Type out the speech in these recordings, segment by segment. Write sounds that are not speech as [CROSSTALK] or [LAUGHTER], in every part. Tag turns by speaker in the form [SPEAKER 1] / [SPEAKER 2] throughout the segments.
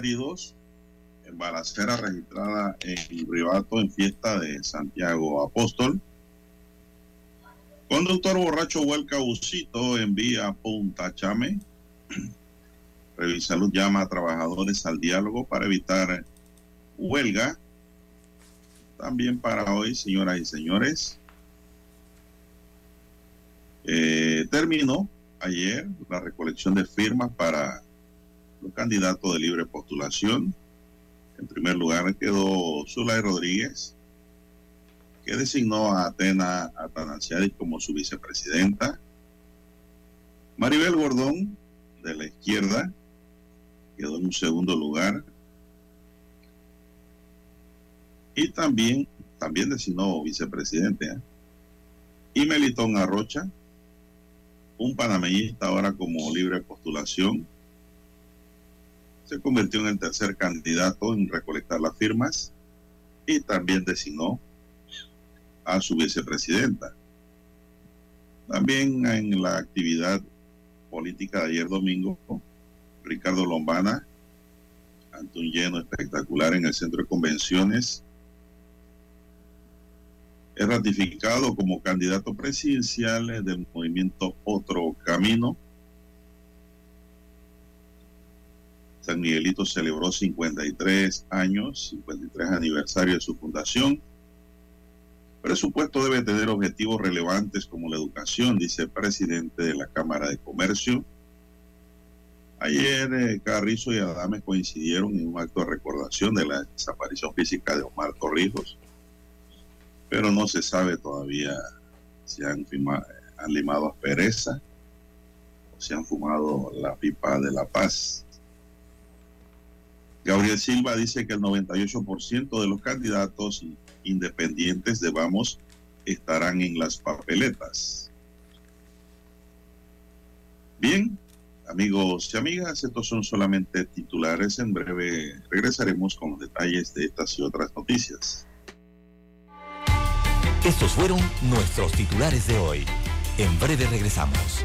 [SPEAKER 1] Heridos en balacera registrada en Ribato en fiesta de Santiago Apóstol. Conductor borracho vuelca busito en vía Punta Chame. [CLEARS THROAT] Revisalud llama a trabajadores al diálogo para evitar huelga. También para hoy, señoras y señores, eh, terminó ayer la recolección de firmas para los candidatos de libre postulación. En primer lugar quedó Zulay Rodríguez, que designó a Atena Atanasiadis como su vicepresidenta. Maribel Gordón, de la izquierda, quedó en un segundo lugar. Y también, también designó vicepresidente. ¿eh? Y Melitón Arrocha, un panameñista ahora como libre postulación se convirtió en el tercer candidato en recolectar las firmas y también designó a su vicepresidenta. También en la actividad política de ayer domingo, Ricardo Lombana, ante un lleno espectacular en el centro de convenciones, es ratificado como candidato presidencial del movimiento Otro Camino San Miguelito celebró 53 años, 53 aniversario de su fundación. El presupuesto debe tener objetivos relevantes como la educación, dice el presidente de la Cámara de Comercio. Ayer eh, Carrizo y Adames coincidieron en un acto de recordación de la desaparición física de Omar Torrijos, pero no se sabe todavía si han, han limado aspereza o si han fumado la pipa de la paz. Gabriel Silva dice que el 98% de los candidatos independientes de Vamos estarán en las papeletas. Bien, amigos y amigas, estos son solamente titulares. En breve regresaremos con los detalles de estas y otras noticias.
[SPEAKER 2] Estos fueron nuestros titulares de hoy. En breve regresamos.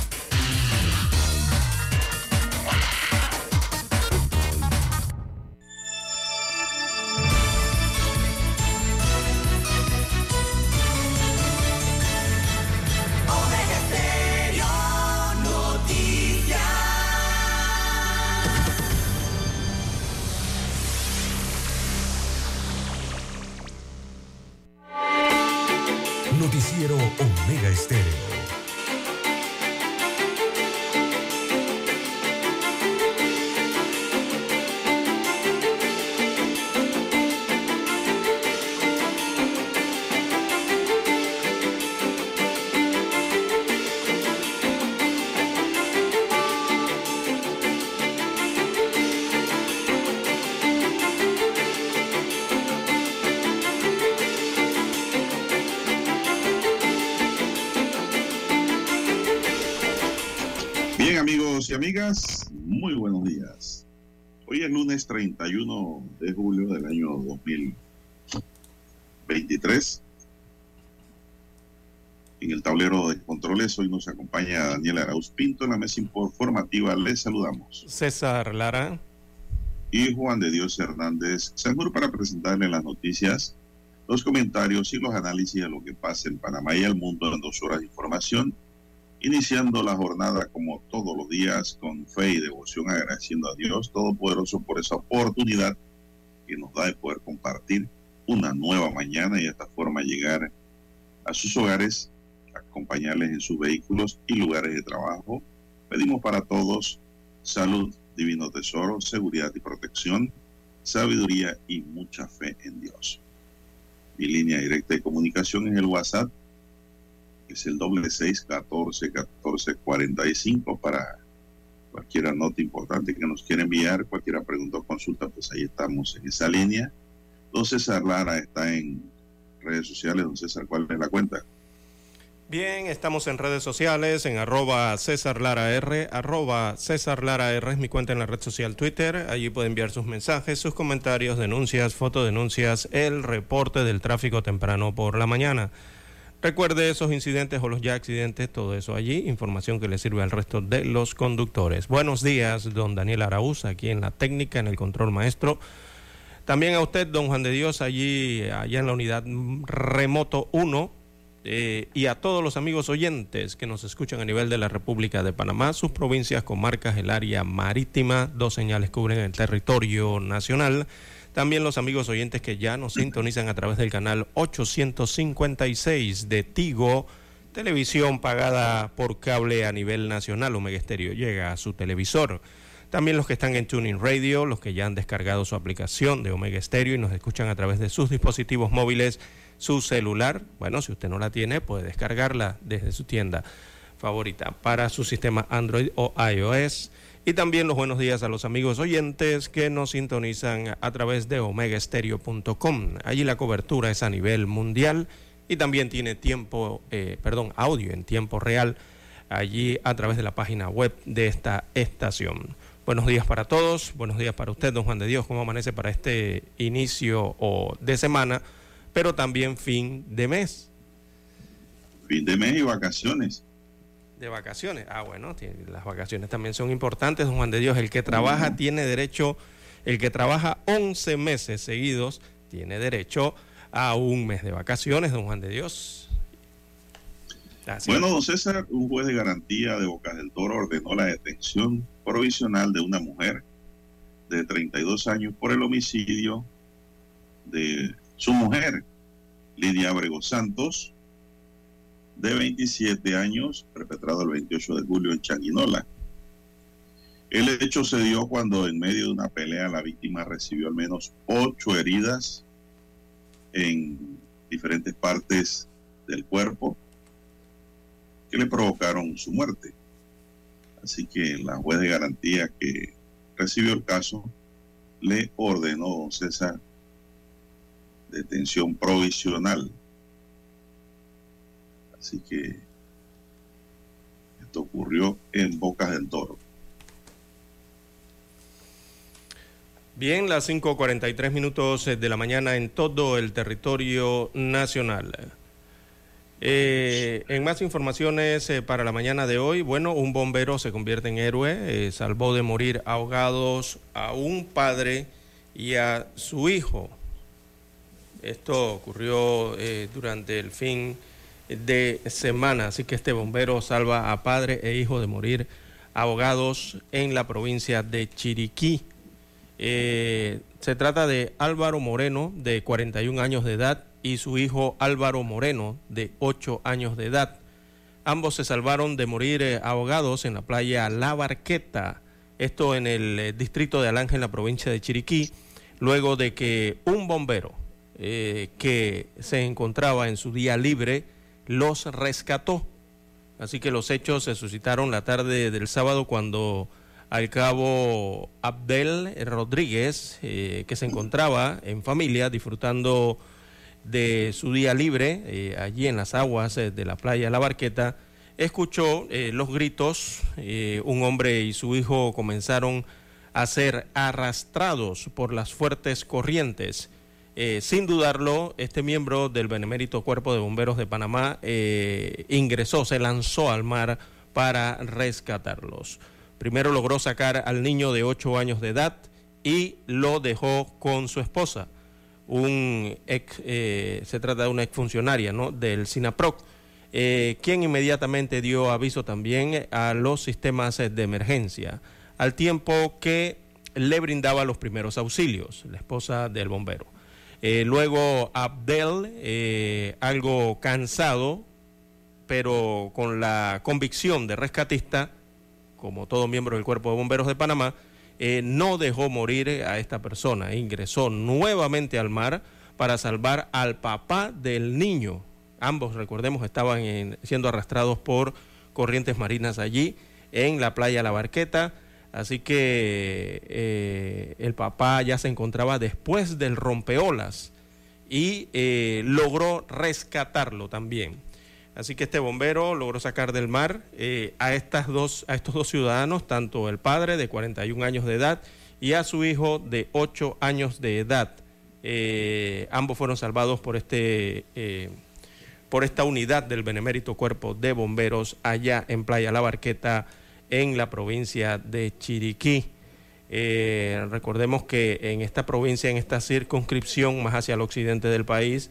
[SPEAKER 1] Hoy es lunes 31 de julio del año 2023. En el tablero de controles hoy nos acompaña Daniel Arauz Pinto en la mesa informativa. Les saludamos.
[SPEAKER 3] César Lara.
[SPEAKER 1] Y Juan de Dios Hernández Seguro para presentarle las noticias, los comentarios y los análisis de lo que pasa en Panamá y el mundo en dos horas de información iniciando la jornada como todos los días con fe y devoción, agradeciendo a Dios Todopoderoso por esa oportunidad que nos da de poder compartir una nueva mañana y de esta forma llegar a sus hogares, acompañarles en sus vehículos y lugares de trabajo. Pedimos para todos salud, divino tesoro, seguridad y protección, sabiduría y mucha fe en Dios. Mi línea directa de comunicación es el WhatsApp es el doble seis catorce catorce cuarenta y cinco para cualquier nota importante que nos quiera enviar, cualquier pregunta o consulta, pues ahí estamos en esa línea. Don César Lara está en redes sociales. Don César, ¿cuál es la cuenta?
[SPEAKER 3] Bien, estamos en redes sociales, en arroba César Lara R, arroba César Lara R es mi cuenta en la red social Twitter. Allí puede enviar sus mensajes, sus comentarios, denuncias, fotodenuncias, el reporte del tráfico temprano por la mañana. Recuerde esos incidentes o los ya accidentes, todo eso allí, información que le sirve al resto de los conductores. Buenos días, don Daniel Araúz, aquí en la técnica, en el control maestro. También a usted, don Juan de Dios, allí, allá en la unidad remoto 1, eh, y a todos los amigos oyentes que nos escuchan a nivel de la República de Panamá, sus provincias, comarcas, el área marítima, dos señales cubren el territorio nacional. También los amigos oyentes que ya nos sintonizan a través del canal 856 de Tigo, televisión pagada por cable a nivel nacional, Omega Estéreo llega a su televisor. También los que están en Tuning Radio, los que ya han descargado su aplicación de Omega Stereo y nos escuchan a través de sus dispositivos móviles, su celular. Bueno, si usted no la tiene, puede descargarla desde su tienda favorita para su sistema Android o iOS. Y también los buenos días a los amigos oyentes que nos sintonizan a través de omegaestereo.com. Allí la cobertura es a nivel mundial y también tiene tiempo, eh, perdón, audio en tiempo real allí a través de la página web de esta estación. Buenos días para todos, buenos días para usted, don Juan de Dios, ¿cómo amanece para este inicio de semana, pero también fin de mes?
[SPEAKER 1] Fin de mes y vacaciones
[SPEAKER 3] de vacaciones. Ah, bueno, las vacaciones también son importantes, don Juan de Dios. El que trabaja tiene derecho, el que trabaja 11 meses seguidos tiene derecho a un mes de vacaciones, don Juan de Dios.
[SPEAKER 1] bueno, don César, un juez de garantía de Bocas del Toro ordenó la detención provisional de una mujer de 32 años por el homicidio de su mujer, Lidia Abrego Santos, de 27 años, perpetrado el 28 de julio en Changuinola. El hecho se dio cuando en medio de una pelea la víctima recibió al menos ocho heridas en diferentes partes del cuerpo que le provocaron su muerte. Así que la juez de garantía que recibió el caso le ordenó, a César, detención provisional Así que esto ocurrió en Bocas del Toro.
[SPEAKER 3] Bien, las 5.43 minutos de la mañana en todo el territorio nacional. Eh, en más informaciones eh, para la mañana de hoy, bueno, un bombero se convierte en héroe, eh, salvó de morir ahogados a un padre y a su hijo. Esto ocurrió durante el fin de semana. Así que este bombero salva a padre e hijo de morir ahogados en la provincia de Chiriquí. Eh, se trata de Álvaro Moreno, de 41 años de edad, y su hijo Álvaro Moreno, de 8 años de edad. Ambos se salvaron de morir eh, ahogados en la playa La Barqueta, esto en el eh, distrito de Alanje, en la provincia de Chiriquí, luego de que un bombero que se encontraba en su día libre los rescató. Así que los hechos se suscitaron la tarde del sábado cuando al cabo Abdel Rodríguez, eh, que se encontraba en familia disfrutando de su día libre eh, allí en las aguas eh, de la playa La Barqueta, escuchó los gritos, un hombre y su hijo comenzaron a ser arrastrados por las fuertes corrientes. Eh, sin dudarlo, este miembro del Benemérito Cuerpo de Bomberos de Panamá ingresó, se lanzó al mar para rescatarlos. Primero logró sacar al niño de 8 años de edad y lo dejó con su esposa. Un se trata de una exfuncionaria ¿no? del SINAPROC eh, quien inmediatamente dio aviso también a los sistemas de emergencia, al tiempo que le brindaba los primeros auxilios, la esposa del bombero. Eh, luego Abdel, eh, algo cansado, pero con la convicción de rescatista, como todo miembro del Cuerpo de Bomberos de Panamá, no dejó morir a esta persona, ingresó nuevamente al mar para salvar al papá del niño Ambos, recordemos, estaban siendo arrastrados por corrientes marinas allí en la playa La Barqueta. Así que eh, el papá ya se encontraba después del rompeolas y eh, logró rescatarlo también. Así que este bombero logró sacar del mar eh, a, estas dos, a estos dos ciudadanos, tanto el padre de 41 años de edad y a su hijo de 8 años de edad. ambos fueron salvados por este por esta unidad del Benemérito Cuerpo de Bomberos allá en Playa La Barqueta, en la provincia de Chiriquí. Eh, recordemos que en esta provincia, en esta circunscripción más hacia el occidente del país,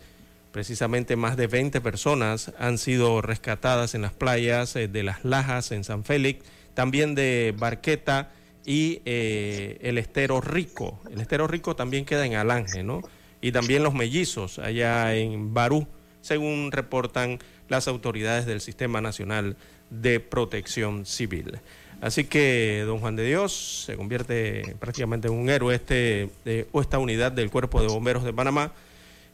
[SPEAKER 3] precisamente más de 20 personas han sido rescatadas en las playas eh, de Las Lajas, en San Félix, también de Barqueta y eh, el Estero Rico. El Estero Rico también queda en Alange, ¿no? Y también los mellizos allá en Barú según reportan las autoridades del Sistema Nacional de Protección Civil. Así que don Juan de Dios se convierte prácticamente en un héroe este, de, o esta unidad del Cuerpo de Bomberos de Panamá,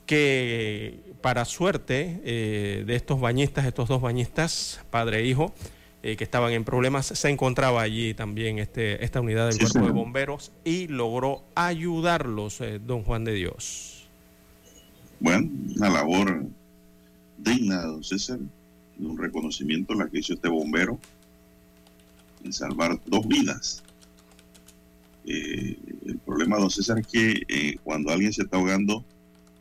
[SPEAKER 3] que para suerte eh, de estos bañistas, estos dos bañistas, padre e hijo, eh, que estaban en problemas, se encontraba allí también este, esta unidad del Cuerpo de Bomberos y logró ayudarlos, eh, don Juan de Dios.
[SPEAKER 1] Bueno, una labor digna, don César, de un reconocimiento la que hizo este bombero en salvar dos vidas. Eh, el problema, don César, es que eh, cuando alguien se está ahogando,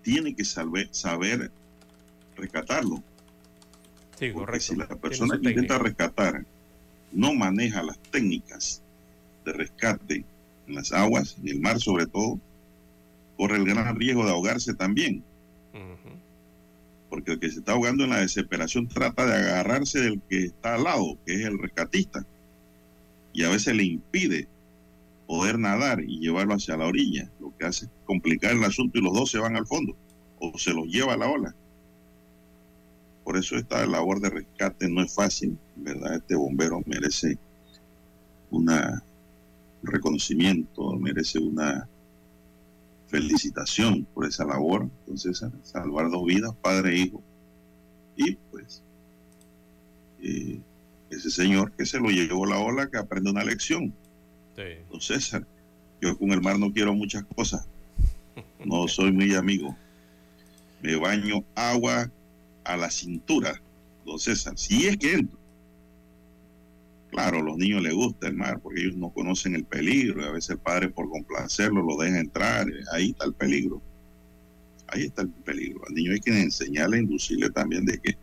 [SPEAKER 1] tiene que saber, saber rescatarlo.
[SPEAKER 3] Sí, correcto.
[SPEAKER 1] Si la persona que intenta rescatar no maneja las técnicas de rescate en las aguas, en el mar sobre todo, corre el gran riesgo de ahogarse también porque el que se está ahogando en la desesperación trata de agarrarse del que está al lado, que es el rescatista, y a veces le impide poder nadar y llevarlo hacia la orilla, lo que hace complicar el asunto y los dos se van al fondo o se los lleva a la ola. Por eso esta labor de rescate no es fácil, ¿verdad? Este bombero merece una, un reconocimiento, merece una felicitación por esa labor. Entonces, salvar dos vidas, padre e hijo. Y pues, eh, ese señor que se lo llevó la ola, que aprende una lección. entonces César, yo con el mar no quiero muchas cosas. No soy muy amigo. Me baño agua a la cintura, don César. Si es que entro. Claro, los niños les gusta el mar porque ellos no conocen el peligro y a veces el padre por complacerlo lo deja entrar. Ahí está el peligro. Ahí está el peligro. Al niño hay que enseñarle, inducirle también de que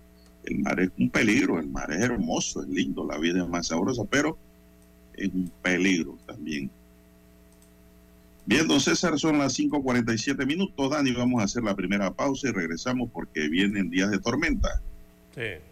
[SPEAKER 1] el mar es un peligro, el mar es hermoso, es lindo, la vida es más sabrosa, pero es un peligro también. Bien, don César, son las 5.47 minutos. Dani, vamos a hacer la primera pausa y regresamos porque vienen días de tormenta. Sí.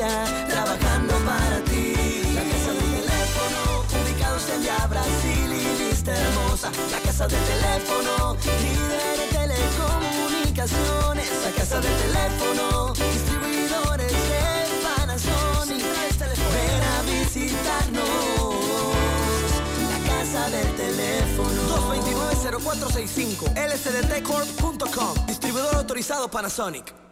[SPEAKER 4] Trabajando para ti. La casa del teléfono, ubicados en ya Brasil y vista hermosa. La casa del teléfono, líder de telecomunicaciones. La casa del teléfono, distribuidores de Panasonic. Ven a visitarnos. La casa del teléfono.
[SPEAKER 5] 229-0465 lsdtcorp.com Distribuidor autorizado Panasonic.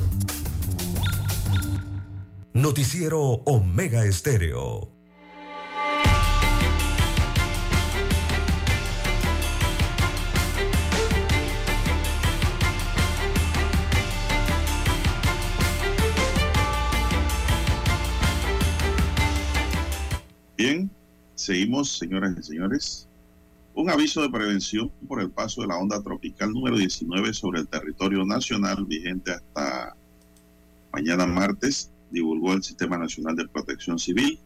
[SPEAKER 6] Noticiero Omega Estéreo.
[SPEAKER 1] Bien, seguimos, señoras y señores. Un aviso de prevención por el paso de la onda tropical número 19 sobre el territorio nacional vigente hasta mañana martes, divulgó el Sistema Nacional de Protección Civil.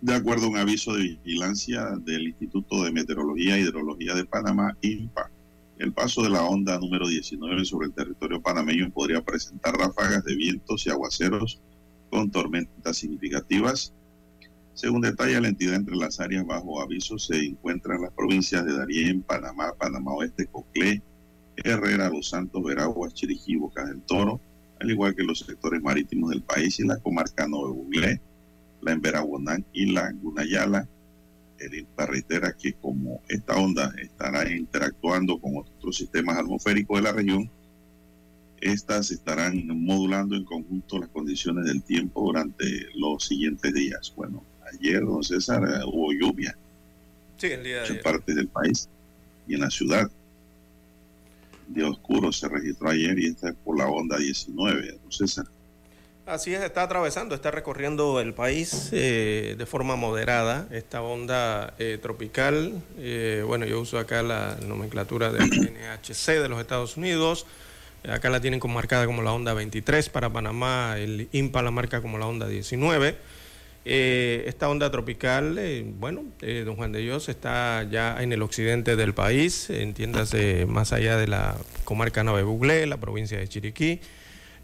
[SPEAKER 1] De acuerdo a un aviso de vigilancia del Instituto de Meteorología e Hidrología de Panamá, INPA, el paso de la onda número 19 sobre el territorio panameño podría presentar ráfagas de vientos y aguaceros con tormentas significativas según detalla la entidad, entre las áreas bajo aviso se encuentran las provincias de Darién, Panamá, Panamá Oeste, Coclé, Herrera, Los Santos, Veraguas, Chiriquí, Bocas del Toro, al igual que los sectores marítimos del país y la comarca Nuevo Buglé, la Emberaguanán y la Gunayala. El INPA reitera que como esta onda estará interactuando con otros sistemas atmosféricos de la región, estas estarán modulando en conjunto las condiciones del tiempo durante los siguientes días. Bueno, ayer, don César, hubo lluvia
[SPEAKER 3] Sí, el día de
[SPEAKER 1] en
[SPEAKER 3] ayer.
[SPEAKER 1] partes del país y en la ciudad. Día oscuro se registró ayer y esta es por la onda 19, don César.
[SPEAKER 3] Así es, está atravesando, está recorriendo el país eh, de forma moderada esta onda eh, tropical. Eh, bueno, yo uso acá la nomenclatura del [CLEARS THROAT] NHC de los Estados Unidos. Acá la tienen como marcada como la onda 23 para Panamá, el INPA la marca como la onda 19. Eh, esta onda tropical, eh, bueno, eh, don Juan de Dios está ya en el occidente del país, entiéndase más allá de la comarca Nave Buglé, la provincia de Chiriquí,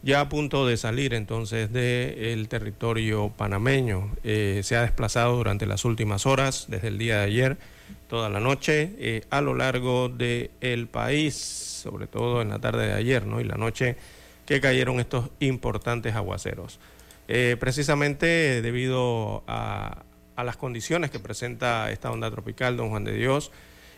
[SPEAKER 3] ya a punto de salir entonces del territorio panameño. Eh, se ha desplazado durante las últimas horas, desde el día de ayer, toda la noche, eh, a lo largo del país, sobre todo en la tarde de ayer ¿no? y la noche que cayeron estos importantes aguaceros. Eh, precisamente debido a, las condiciones que presenta esta onda tropical, don Juan de Dios,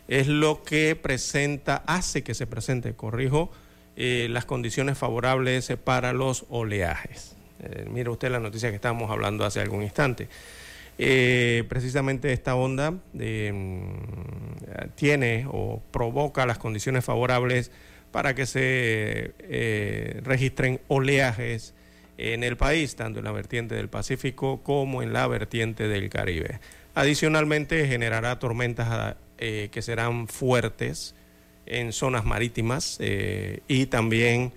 [SPEAKER 3] es lo que presenta, hace que se presente, corrijo, eh, las condiciones favorables para los oleajes. Eh, mire usted la noticia que estábamos hablando hace algún instante. Eh, precisamente esta onda tiene o provoca las condiciones favorables para que se registren oleajes en el país, tanto en la vertiente del Pacífico como en la vertiente del Caribe. Adicionalmente generará tormentas eh, que serán fuertes en zonas marítimas eh, y también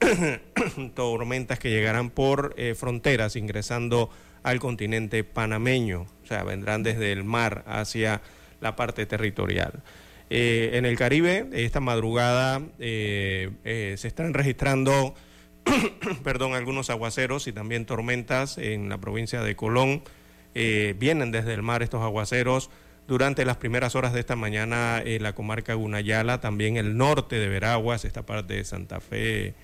[SPEAKER 3] [COUGHS] tormentas que llegarán por eh, fronteras ingresando al continente panameño, o sea, vendrán desde el mar hacia la parte territorial. En el Caribe, esta madrugada se están registrando [COUGHS] perdón, algunos aguaceros y también tormentas en la provincia de Colón. Eh, vienen desde el mar estos aguaceros durante las primeras horas de esta mañana en la comarca Gunayala, también el norte de Veraguas, esta parte de Santa Fe,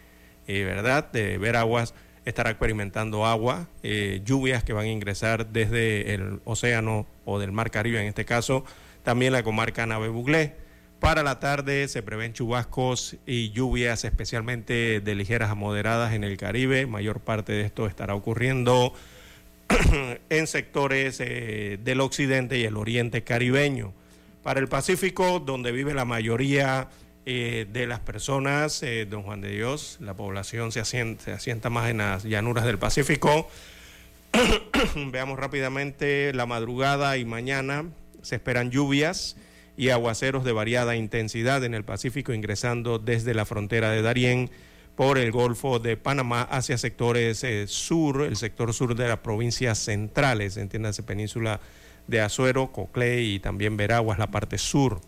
[SPEAKER 3] eh, ¿verdad? De Veraguas estará experimentando agua, eh, lluvias que van a ingresar desde el océano o del mar Caribe en este caso, también la comarca Nave Buglé. Para la tarde se prevén chubascos y lluvias especialmente de ligeras a moderadas en el Caribe. Mayor parte de esto estará ocurriendo [CLEARS THROAT] en sectores eh, del occidente y el oriente caribeño. Para el Pacífico, donde vive la mayoría eh, de las personas, eh, don Juan de Dios, la población se asienta, se asienta más en las llanuras del Pacífico. [CLEARS THROAT] Veamos rápidamente la madrugada y mañana se esperan lluvias y aguaceros de variada intensidad en el Pacífico, ingresando desde la frontera de Darién por el Golfo de Panamá hacia sectores eh, sur, el sector sur de las provincias centrales, entiéndase península de Azuero, Coclé y también Veraguas, la parte sur.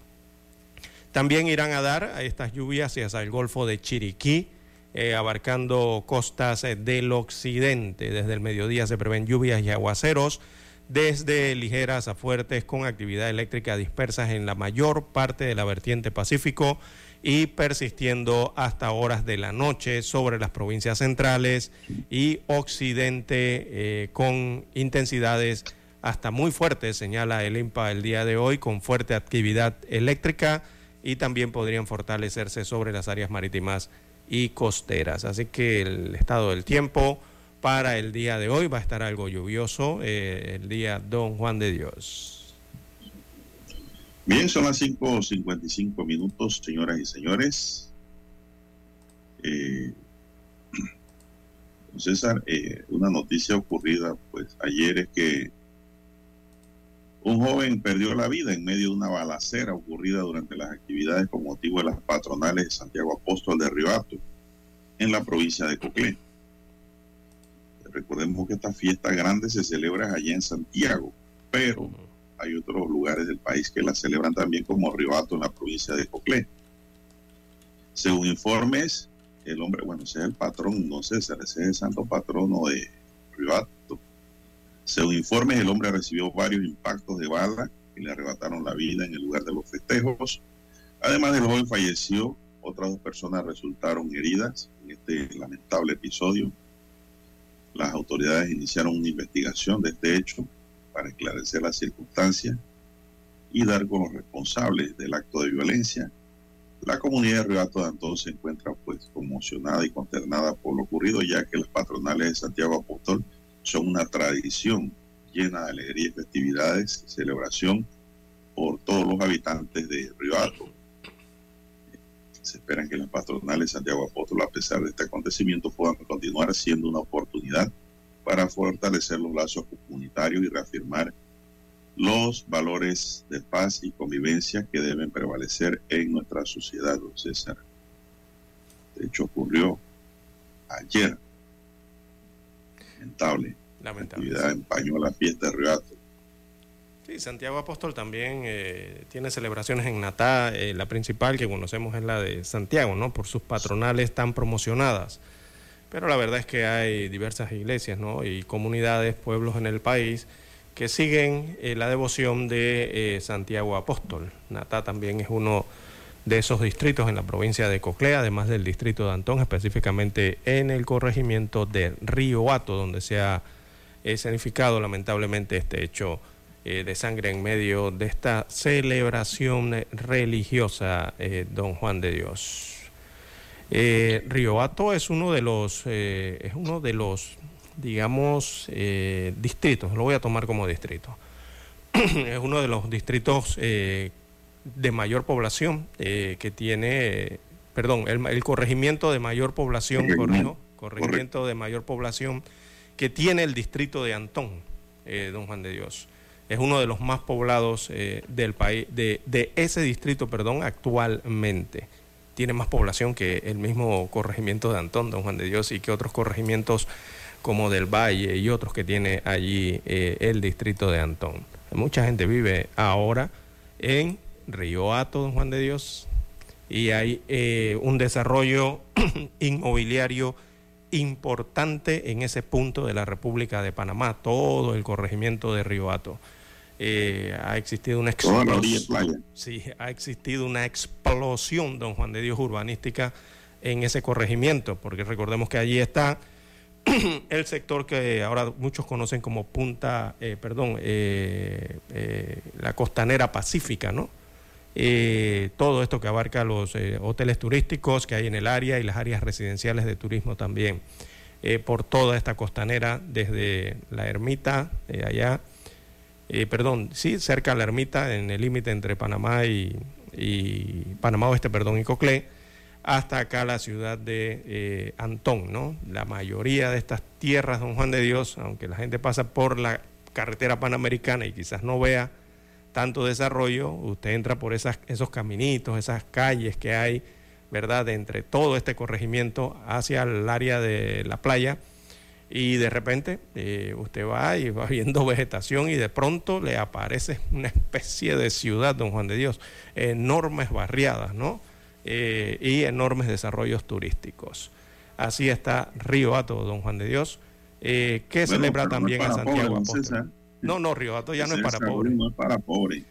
[SPEAKER 3] También irán a dar a estas lluvias hacia el Golfo de Chiriquí, eh, abarcando costas eh, del occidente. Desde el mediodía se prevén lluvias y aguaceros desde ligeras a fuertes con actividad eléctrica dispersas en la mayor parte de la vertiente Pacífico y persistiendo hasta horas de la noche sobre las provincias centrales y occidente eh, con intensidades hasta muy fuertes, señala el INPA el día de hoy, con fuerte actividad eléctrica y también podrían fortalecerse sobre las áreas marítimas y costeras. Así que el estado del tiempo para el día de hoy. Va a estar algo lluvioso eh, el día Don Juan de Dios.
[SPEAKER 1] Bien, son las 5.55 minutos, señoras y señores. Eh, César, eh, una noticia ocurrida pues ayer es que un joven perdió la vida en medio de una balacera ocurrida durante las actividades con motivo de las patronales de Santiago Apóstol de Ribato en la provincia de Coclé. Recordemos que esta fiesta grande se celebra allá en Santiago, pero hay otros lugares del país que la celebran también como Ribato en la provincia de Coclé. Según informes, el hombre, bueno, ese es el patrón, no sé, ese es el santo patrono de Ribato. Según informes, el hombre recibió varios impactos de bala que le arrebataron la vida en el lugar de los festejos. Además del joven falleció, otras dos personas resultaron heridas en este lamentable episodio. Las autoridades iniciaron una investigación de este hecho para esclarecer las circunstancias y dar con los responsables del acto de violencia. La comunidad de Ribato de Antón se encuentra pues conmocionada y consternada por lo ocurrido, ya que las patronales de Santiago Apóstol son una tradición llena de alegría y festividades, celebración por todos los habitantes de Ribato. Se esperan que las patronales de Santiago Apóstol, a pesar de este acontecimiento, puedan continuar siendo una oportunidad para fortalecer los lazos comunitarios y reafirmar los valores de paz y convivencia que deben prevalecer en nuestra sociedad, don César. De hecho, ocurrió ayer. Lamentable.
[SPEAKER 3] Lamentable.
[SPEAKER 1] La actividad empañó la fiesta de Ribato.
[SPEAKER 3] Sí, Santiago Apóstol también eh, tiene celebraciones en Natá. Eh, la principal que conocemos es la de Santiago, ¿no? Por sus patronales tan promocionadas. Pero la verdad es que hay diversas iglesias, ¿no? Y comunidades, pueblos en el país que siguen eh, la devoción de Santiago Apóstol. Natá también es uno de esos distritos en la provincia de Coclea, además del distrito de Antón, específicamente en el corregimiento de Río Hato, donde se ha escenificado lamentablemente este hecho eh, de sangre en medio de esta celebración religiosa, eh, don Juan de Dios. Eh, Riohato es uno de los, eh, es uno de los, digamos, distritos, lo voy a tomar como distrito, [CLEARS THROAT] es uno de los distritos de mayor población que tiene, perdón, el, corregimiento de mayor población, corrijo, corregimiento de mayor población que tiene el distrito de Antón, don Juan de Dios es uno de los más poblados eh, del país, de, ese distrito, perdón, actualmente. Tiene más población que el mismo corregimiento de Antón, don Juan de Dios, y que otros corregimientos como del Valle y otros que tiene allí eh, el distrito de Antón. Mucha gente vive ahora en Río Hato, don Juan de Dios, y hay eh, un desarrollo [CLEARS THROAT] inmobiliario importante en ese punto de la República de Panamá, todo el corregimiento de Río Hato. Eh, ha existido una explosión. Sí, ha existido una explosión, don Juan de Dios, urbanística en ese corregimiento, porque recordemos que allí está [CLEARS THROAT] el sector que ahora muchos conocen como Punta, eh, perdón, eh, la costanera pacífica, ¿no? todo esto que abarca los hoteles turísticos que hay en el área y las áreas residenciales de turismo también, por toda esta costanera, desde la ermita allá eh, perdón, sí, cerca de la ermita, en el límite entre Panamá y, Panamá Oeste, perdón, y Coclé, hasta acá la ciudad de eh, Antón, ¿no? La mayoría de estas tierras, don Juan de Dios, aunque la gente pasa por la carretera panamericana y quizás no vea tanto desarrollo, usted entra por esas, esos caminitos, esas calles que hay, ¿verdad?, entre todo este corregimiento hacia el área de la playa y de repente eh, usted va y va viendo [LAUGHS] vegetación y de pronto le aparece una especie de ciudad, don Juan de Dios, enormes barriadas, ¿no? Eh, y enormes desarrollos turísticos. Así está Río Hato, don Juan de Dios, eh, que celebra también a Santiago No, no, Río Hato ya no es para pobres.
[SPEAKER 1] No es para pobres.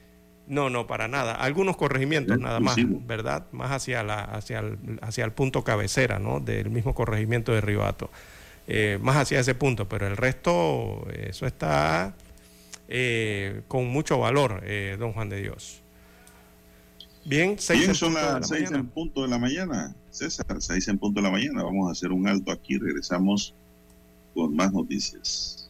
[SPEAKER 3] No, no, para nada. Algunos corregimientos nada más, ¿verdad? Más hacia, la, hacia, el, hacia el punto cabecera, ¿no? Del mismo corregimiento de Río Hato. Eh, más hacia ese punto, pero el resto, eso está eh, con mucho valor, eh, don Juan de Dios.
[SPEAKER 1] Bien, seis son las seis en punto de la mañana. César, seis en punto de la mañana. Vamos a hacer un alto aquí. Regresamos con más noticias.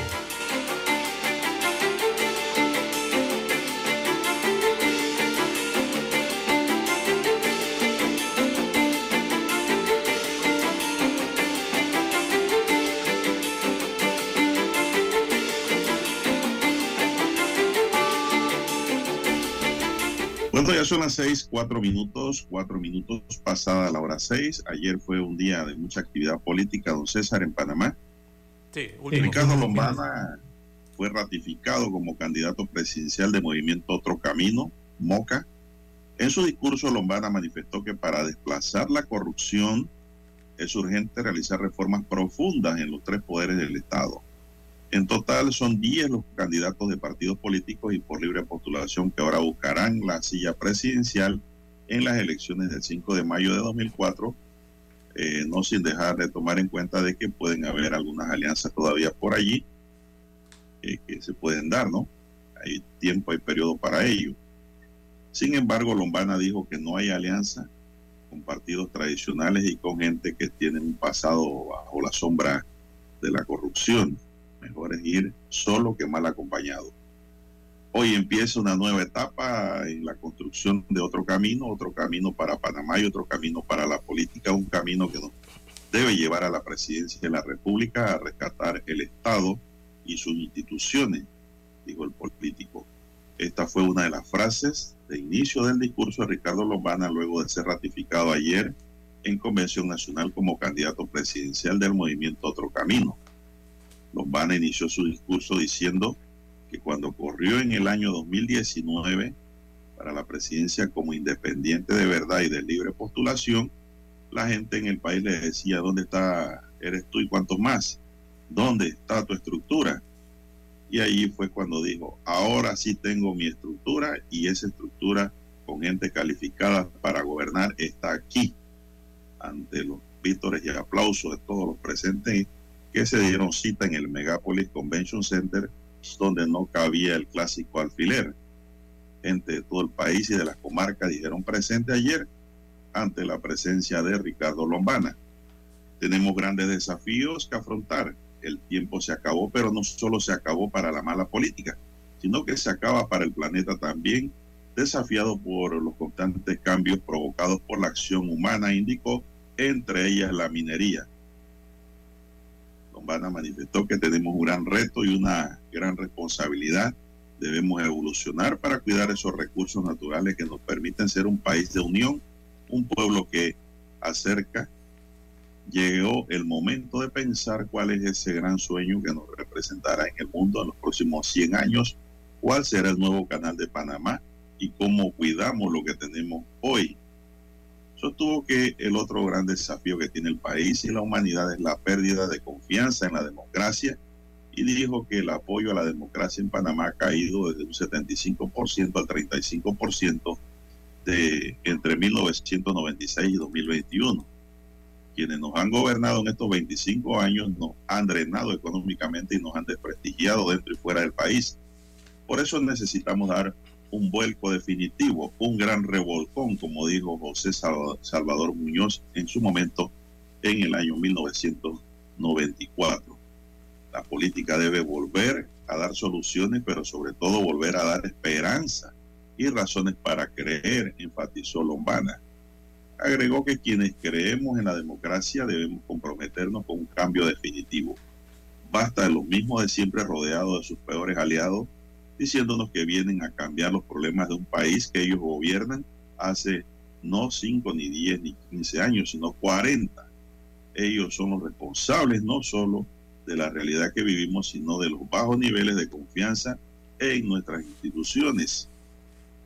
[SPEAKER 1] Bueno, ya son las seis, cuatro minutos, cuatro minutos pasada la hora seis. Ayer fue un día de mucha actividad política, don César, en Panamá.
[SPEAKER 3] Sí,
[SPEAKER 1] Ricardo Lombana fue ratificado como candidato presidencial de Movimiento Otro Camino, MOCA. En su discurso, Lombana manifestó que para desplazar la corrupción es urgente realizar reformas profundas en los tres poderes del Estado en total son 10 los candidatos de partidos políticos y por libre postulación que ahora buscarán la silla presidencial en las elecciones del 5 de mayo de 2004, eh, no sin dejar de tomar en cuenta de que pueden haber algunas alianzas todavía por allí eh, que se pueden dar, ¿no? Hay tiempo, hay periodo para ello. Sin embargo, Lombana dijo que no hay alianza con partidos tradicionales y con gente que tiene un pasado bajo la sombra de la corrupción. Mejor es ir solo que mal acompañado. Hoy empieza una nueva etapa en la construcción de otro camino, otro camino para Panamá y otro camino para la política, un camino que nos debe llevar a la presidencia de la República a rescatar el Estado y sus instituciones, dijo el político. Esta fue una de las frases de inicio del discurso de Ricardo Lombana luego de ser ratificado ayer en Convención Nacional como candidato presidencial del movimiento Otro Camino. Lombana inició su discurso diciendo que cuando corrió en el año 2019 para la presidencia como independiente de verdad y de libre postulación, la gente en el país le decía, ¿dónde está, eres tú y cuántos más? ¿Dónde está tu estructura? Y ahí fue cuando dijo, ahora sí tengo mi estructura y esa estructura con gente calificada para gobernar está aquí, ante los vítores y aplausos de todos los presentes que se dieron cita en el Megapolis Convention Center, donde no cabía el clásico alfiler. Gente de todo el país y de las comarcas dijeron presente ayer ante la presencia de Ricardo Lombana. Tenemos grandes desafíos que afrontar. El tiempo se acabó, pero no solo se acabó para la mala política, sino que se acaba para el planeta también, desafiado por los constantes cambios provocados por la acción humana, indicó, entre ellas la minería. Lombana manifestó que tenemos un gran reto y una gran responsabilidad. Debemos evolucionar para cuidar esos recursos naturales que nos permiten ser un país de unión, un pueblo que acerca. Llegó el momento de pensar cuál es ese gran sueño que nos representará en el mundo en los próximos 100 años, cuál será el nuevo canal de Panamá y cómo cuidamos lo que tenemos hoy sostuvo que el otro gran desafío que tiene el país y la humanidad es la pérdida de confianza en la democracia y dijo que el apoyo a la democracia en Panamá ha caído desde un 75% al 35% de entre 1996 y 2021. Quienes nos han gobernado en estos 25 años nos han drenado económicamente y nos han desprestigiado dentro y fuera del país. Por eso necesitamos dar un vuelco definitivo, un gran revolcón, como dijo José Salvador Muñoz en su momento en el año 1994. La política debe volver a dar soluciones, pero sobre todo volver a dar esperanza y razones para creer, enfatizó Lombana. Agregó que quienes creemos en la democracia debemos comprometernos con un cambio definitivo. Basta de los mismos de siempre rodeados de sus peores aliados diciéndonos que vienen a cambiar los problemas de un país que ellos gobiernan hace no 5, ni 10, ni 15 años, sino 40. Ellos son los responsables no solo de la realidad que vivimos, sino de los bajos niveles de confianza en nuestras instituciones.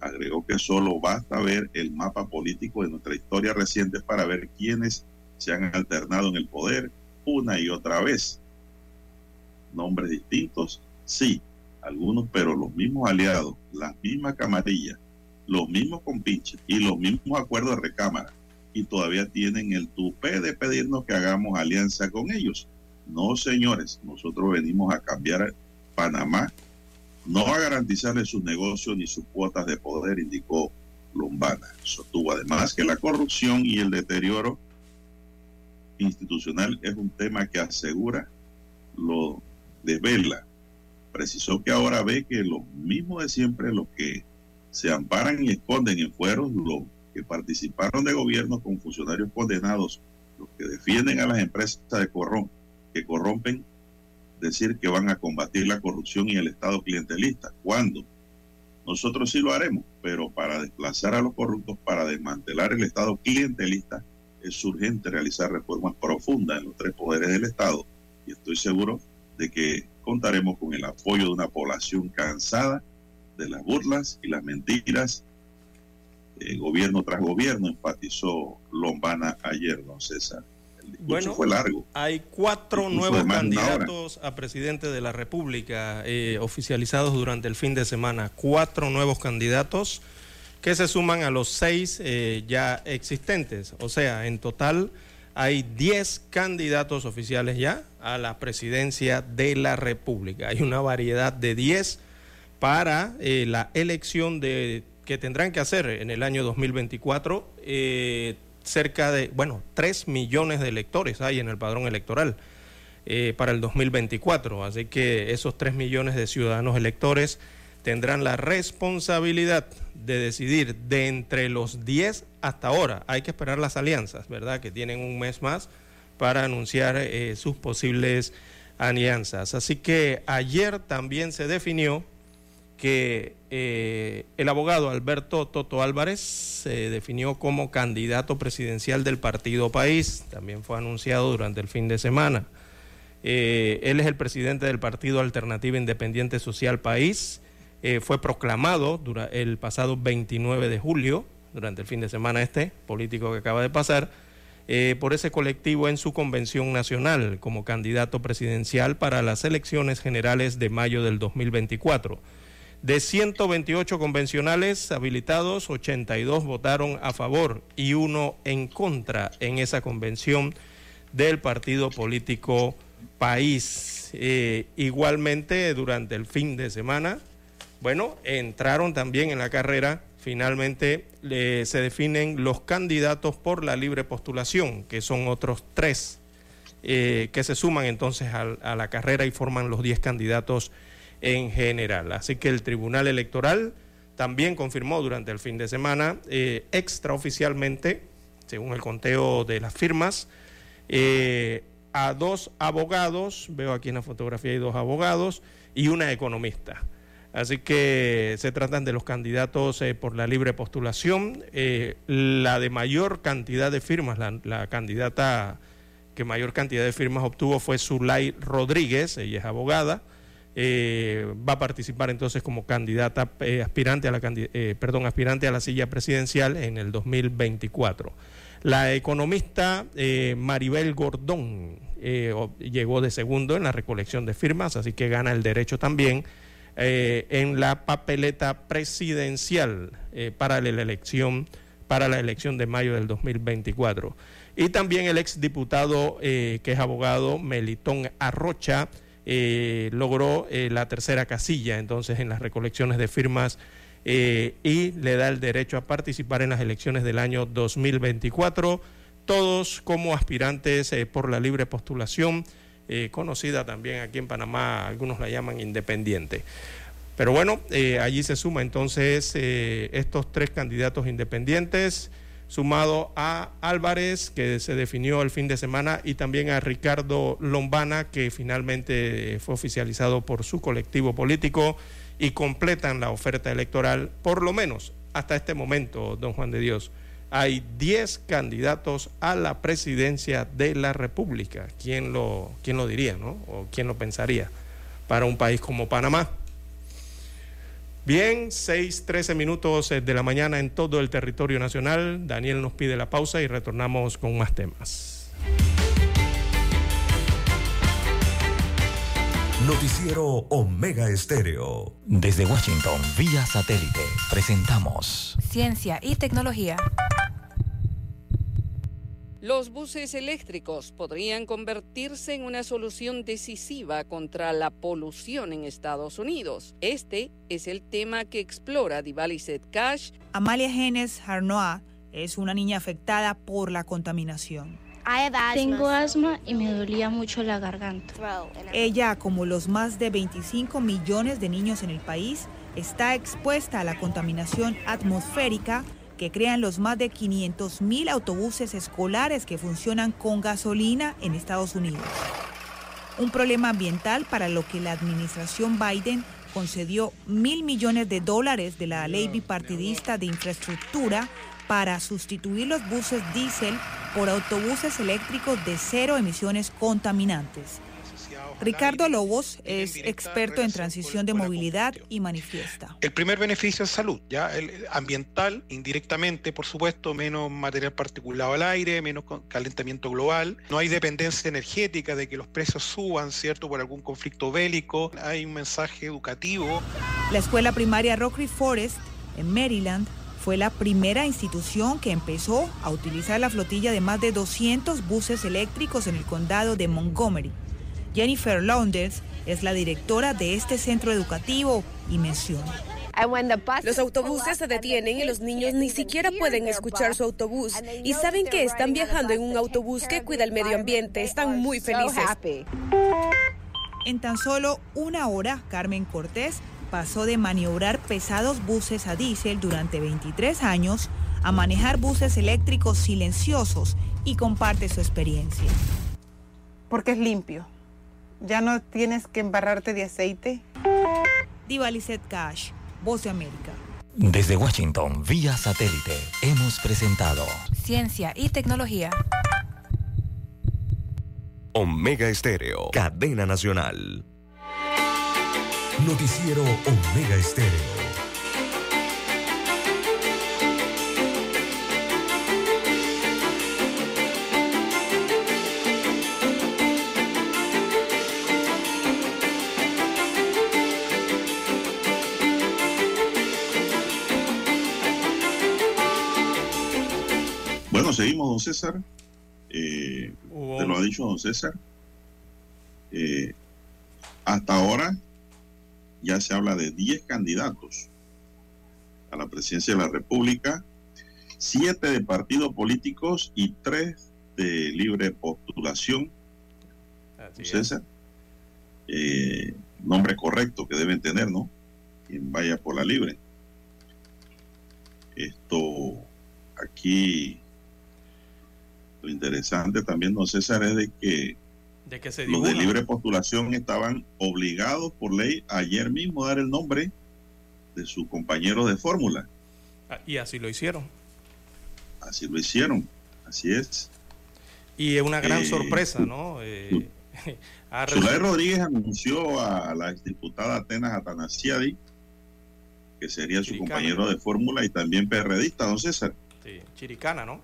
[SPEAKER 1] Agregó que solo basta ver el mapa político de nuestra historia reciente para ver quiénes se han alternado en el poder una y otra vez. Nombres distintos, sí, algunos, pero los mismos aliados, las mismas camarillas, los mismos compinches y los mismos acuerdos de recámara, y todavía tienen el tupé de pedirnos que hagamos alianza con ellos. No, señores, nosotros venimos a cambiar Panamá, no a garantizarle sus negocios ni sus cuotas de poder, indicó Lombana. Sostuvo además que la corrupción y el deterioro institucional es un tema que asegura lo desvela. Precisó que ahora ve que lo mismo de siempre, los que se amparan y esconden en fueros, los que participaron de gobierno con funcionarios condenados, los que defienden a las empresas de corrom que corrompen, decir que van a combatir la corrupción y el Estado clientelista. ¿Cuándo? Nosotros sí lo haremos, pero para desplazar a los corruptos, para desmantelar el Estado clientelista, es urgente realizar reformas profundas en los tres poderes del Estado. Y estoy seguro de que contaremos con el apoyo de una población cansada de las burlas y las mentiras, eh, gobierno tras gobierno, enfatizó Lombana ayer, don César
[SPEAKER 3] bueno, fue largo. Hay cuatro nuevos candidatos a presidente de la República eh, oficializados durante el fin de semana. Cuatro nuevos candidatos que se suman a los seis eh, ya existentes. O sea, en total hay diez candidatos oficiales ya a la presidencia de la República. Hay una variedad de diez para eh, la elección de que tendrán que hacer en el año 2024 cerca de, bueno, 3 millones de electores hay en el padrón electoral eh, para el 2024. Así que esos 3 millones de ciudadanos electores tendrán la responsabilidad de decidir de entre los 10 hasta ahora. Hay que esperar las alianzas, ¿verdad? Que tienen un mes más para anunciar eh, sus posibles alianzas. Así que ayer también se definió que eh, el abogado Alberto Toto Álvarez se definió como candidato presidencial del partido País, también fue anunciado durante el fin de semana. Eh, él es el presidente del Partido Alternativa Independiente Social País, fue proclamado el pasado 29 de julio, durante el fin de semana este, político que acaba de pasar, por ese colectivo en su convención nacional como candidato presidencial para las elecciones generales de mayo del 2024. De 128 convencionales habilitados, 82 votaron a favor y uno en contra en esa convención del partido político País. Eh, igualmente, durante el fin de semana, bueno, entraron también en la carrera. Finalmente se definen los candidatos por la libre postulación, que son otros tres eh, que se suman entonces a, la carrera y forman los 10 candidatos en general. Así que el Tribunal Electoral también confirmó durante el fin de semana eh, extraoficialmente, según el conteo de las firmas, eh, a dos abogados, veo aquí en la fotografía hay dos abogados y una economista. Así que se tratan de los candidatos eh, por la libre postulación. la de mayor cantidad de firmas, la, candidata que mayor cantidad de firmas obtuvo fue Zulay Rodríguez, ella es abogada. Eh, va a participar entonces como candidata eh, aspirante a la eh, perdón aspirante a la silla presidencial en el 2024. La economista Maribel Gordón llegó de segundo en la recolección de firmas, así que gana el derecho también en la papeleta presidencial para la elección para la elección de mayo del 2024. Y también el exdiputado que es abogado Melitón Arrocha eh, logró eh, la tercera casilla entonces en las recolecciones de firmas eh, y le da el derecho a participar en las elecciones del año 2024, todos como aspirantes por la libre postulación, conocida también aquí en Panamá, algunos la llaman independiente. Pero bueno, allí se suma entonces estos tres candidatos independientes sumado a Álvarez, que se definió el fin de semana, y también a Ricardo Lombana, que finalmente fue oficializado por su colectivo político y completan la oferta electoral, por lo menos hasta este momento, don Juan de Dios. Hay 10 candidatos a la presidencia de la República. ¿Quién lo, quién lo diría, no? ¿O quién lo pensaría para un país como Panamá? Bien, 6, 13 minutos eh, de la mañana en todo el territorio nacional. Daniel nos pide la pausa y retornamos con más temas.
[SPEAKER 6] Noticiero Omega Estéreo.
[SPEAKER 2] Desde Washington, vía satélite, presentamos
[SPEAKER 7] Ciencia y Tecnología.
[SPEAKER 8] Los buses eléctricos podrían convertirse en una solución decisiva contra la polución en Estados Unidos. Este es el tema que explora Set Cash.
[SPEAKER 9] Amalia Genes Harnoa es una niña afectada por la contaminación.
[SPEAKER 10] Tengo asma y me dolía mucho la garganta.
[SPEAKER 9] Ella, como los más de 25 millones de niños en el país, está expuesta a la contaminación atmosférica que crean los más de 500 mil autobuses escolares que funcionan con gasolina en Estados Unidos. Un problema ambiental para lo que la administración Biden concedió mil millones de dólares de la ley bipartidista de infraestructura para sustituir los buses diésel por autobuses eléctricos de cero emisiones contaminantes. Ricardo Lobos es experto en transición de movilidad y manifiesta.
[SPEAKER 11] El primer beneficio es salud, ya el ambiental, indirectamente, por supuesto, menos material particulado al aire, menos calentamiento global, no hay dependencia energética de que los precios suban, ¿cierto?, por algún conflicto bélico, hay un mensaje educativo.
[SPEAKER 9] La escuela primaria Rockery Forest, en Maryland, fue la primera institución que empezó a utilizar la flotilla de más de 200 buses eléctricos en el condado de Montgomery. Jennifer Lowndes es la directora de este centro educativo y menciona.
[SPEAKER 12] Los autobuses se detienen y los niños ni siquiera pueden escuchar su autobús y saben que están viajando en un autobús que cuida el medio ambiente. Están muy felices.
[SPEAKER 9] En tan solo una hora, Carmen Cortés pasó de maniobrar pesados buses a diésel durante 23 años a manejar buses eléctricos silenciosos y comparte su experiencia.
[SPEAKER 13] Porque es limpio ya no tienes que embarrarte de aceite.
[SPEAKER 9] Divalicet Cash, Voz de América.
[SPEAKER 2] Desde Washington, vía satélite, hemos presentado
[SPEAKER 7] Ciencia y Tecnología.
[SPEAKER 6] Omega Estéreo, cadena nacional. Noticiero Omega Estéreo.
[SPEAKER 1] seguimos, don César. Eh, te lo ha dicho don César. Eh, hasta ahora ya se habla de 10 candidatos a la presidencia de la República, 7 de partidos políticos y 3 de libre postulación. César. Eh, nombre correcto que deben tener, ¿no? Quien vaya por la libre. Esto aquí lo interesante también, don César, es de que, los de libre postulación estaban obligados por ley ayer mismo a dar el nombre de su compañero de fórmula.
[SPEAKER 3] Ah, y así lo hicieron.
[SPEAKER 1] Así lo hicieron, así es.
[SPEAKER 3] Y es una gran eh, sorpresa, ¿no? Eh, [LAUGHS]
[SPEAKER 1] Rodríguez anunció a la exdiputada Atenas Atanasiadi que sería su compañero de fórmula y también perredista, don César.
[SPEAKER 3] Sí, chiricana, ¿no?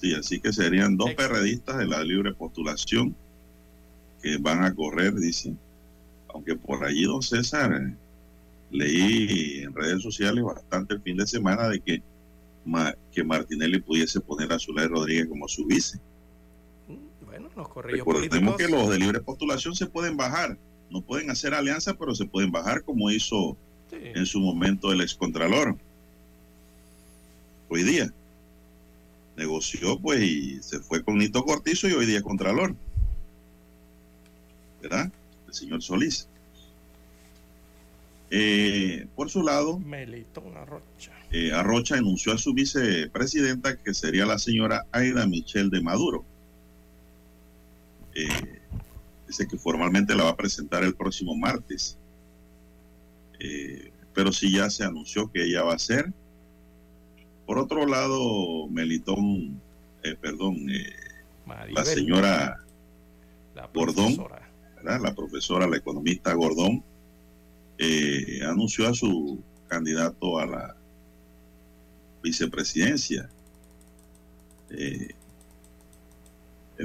[SPEAKER 1] Sí, así que serían dos perredistas de la libre postulación que van a correr, dicen. Aunque por allí, don César, leí en redes sociales bastante el fin de semana de que, que Martinelli pudiese poner a Zulay Rodríguez como su vice.
[SPEAKER 3] Mm, bueno, los corrillos
[SPEAKER 1] Recordemos que los de libre postulación se pueden bajar. No pueden hacer alianza, pero se pueden bajar como hizo en su momento el excontralor. Hoy día negoció pues y se fue con Nito Cortizo y hoy día Contralor. ¿Verdad? El señor Solís. Eh, por su lado,
[SPEAKER 3] Melitón Arrocha.
[SPEAKER 1] Eh, Arrocha anunció a su vicepresidenta que sería la señora Aida Michelle de Maduro. Eh, dice que formalmente la va a presentar el próximo martes. pero sí ya se anunció que ella va a ser por otro lado, Melitón, eh, perdón, eh, la señora Gordón, la profesora, la economista Gordón, eh, anunció a su candidato a la vicepresidencia. es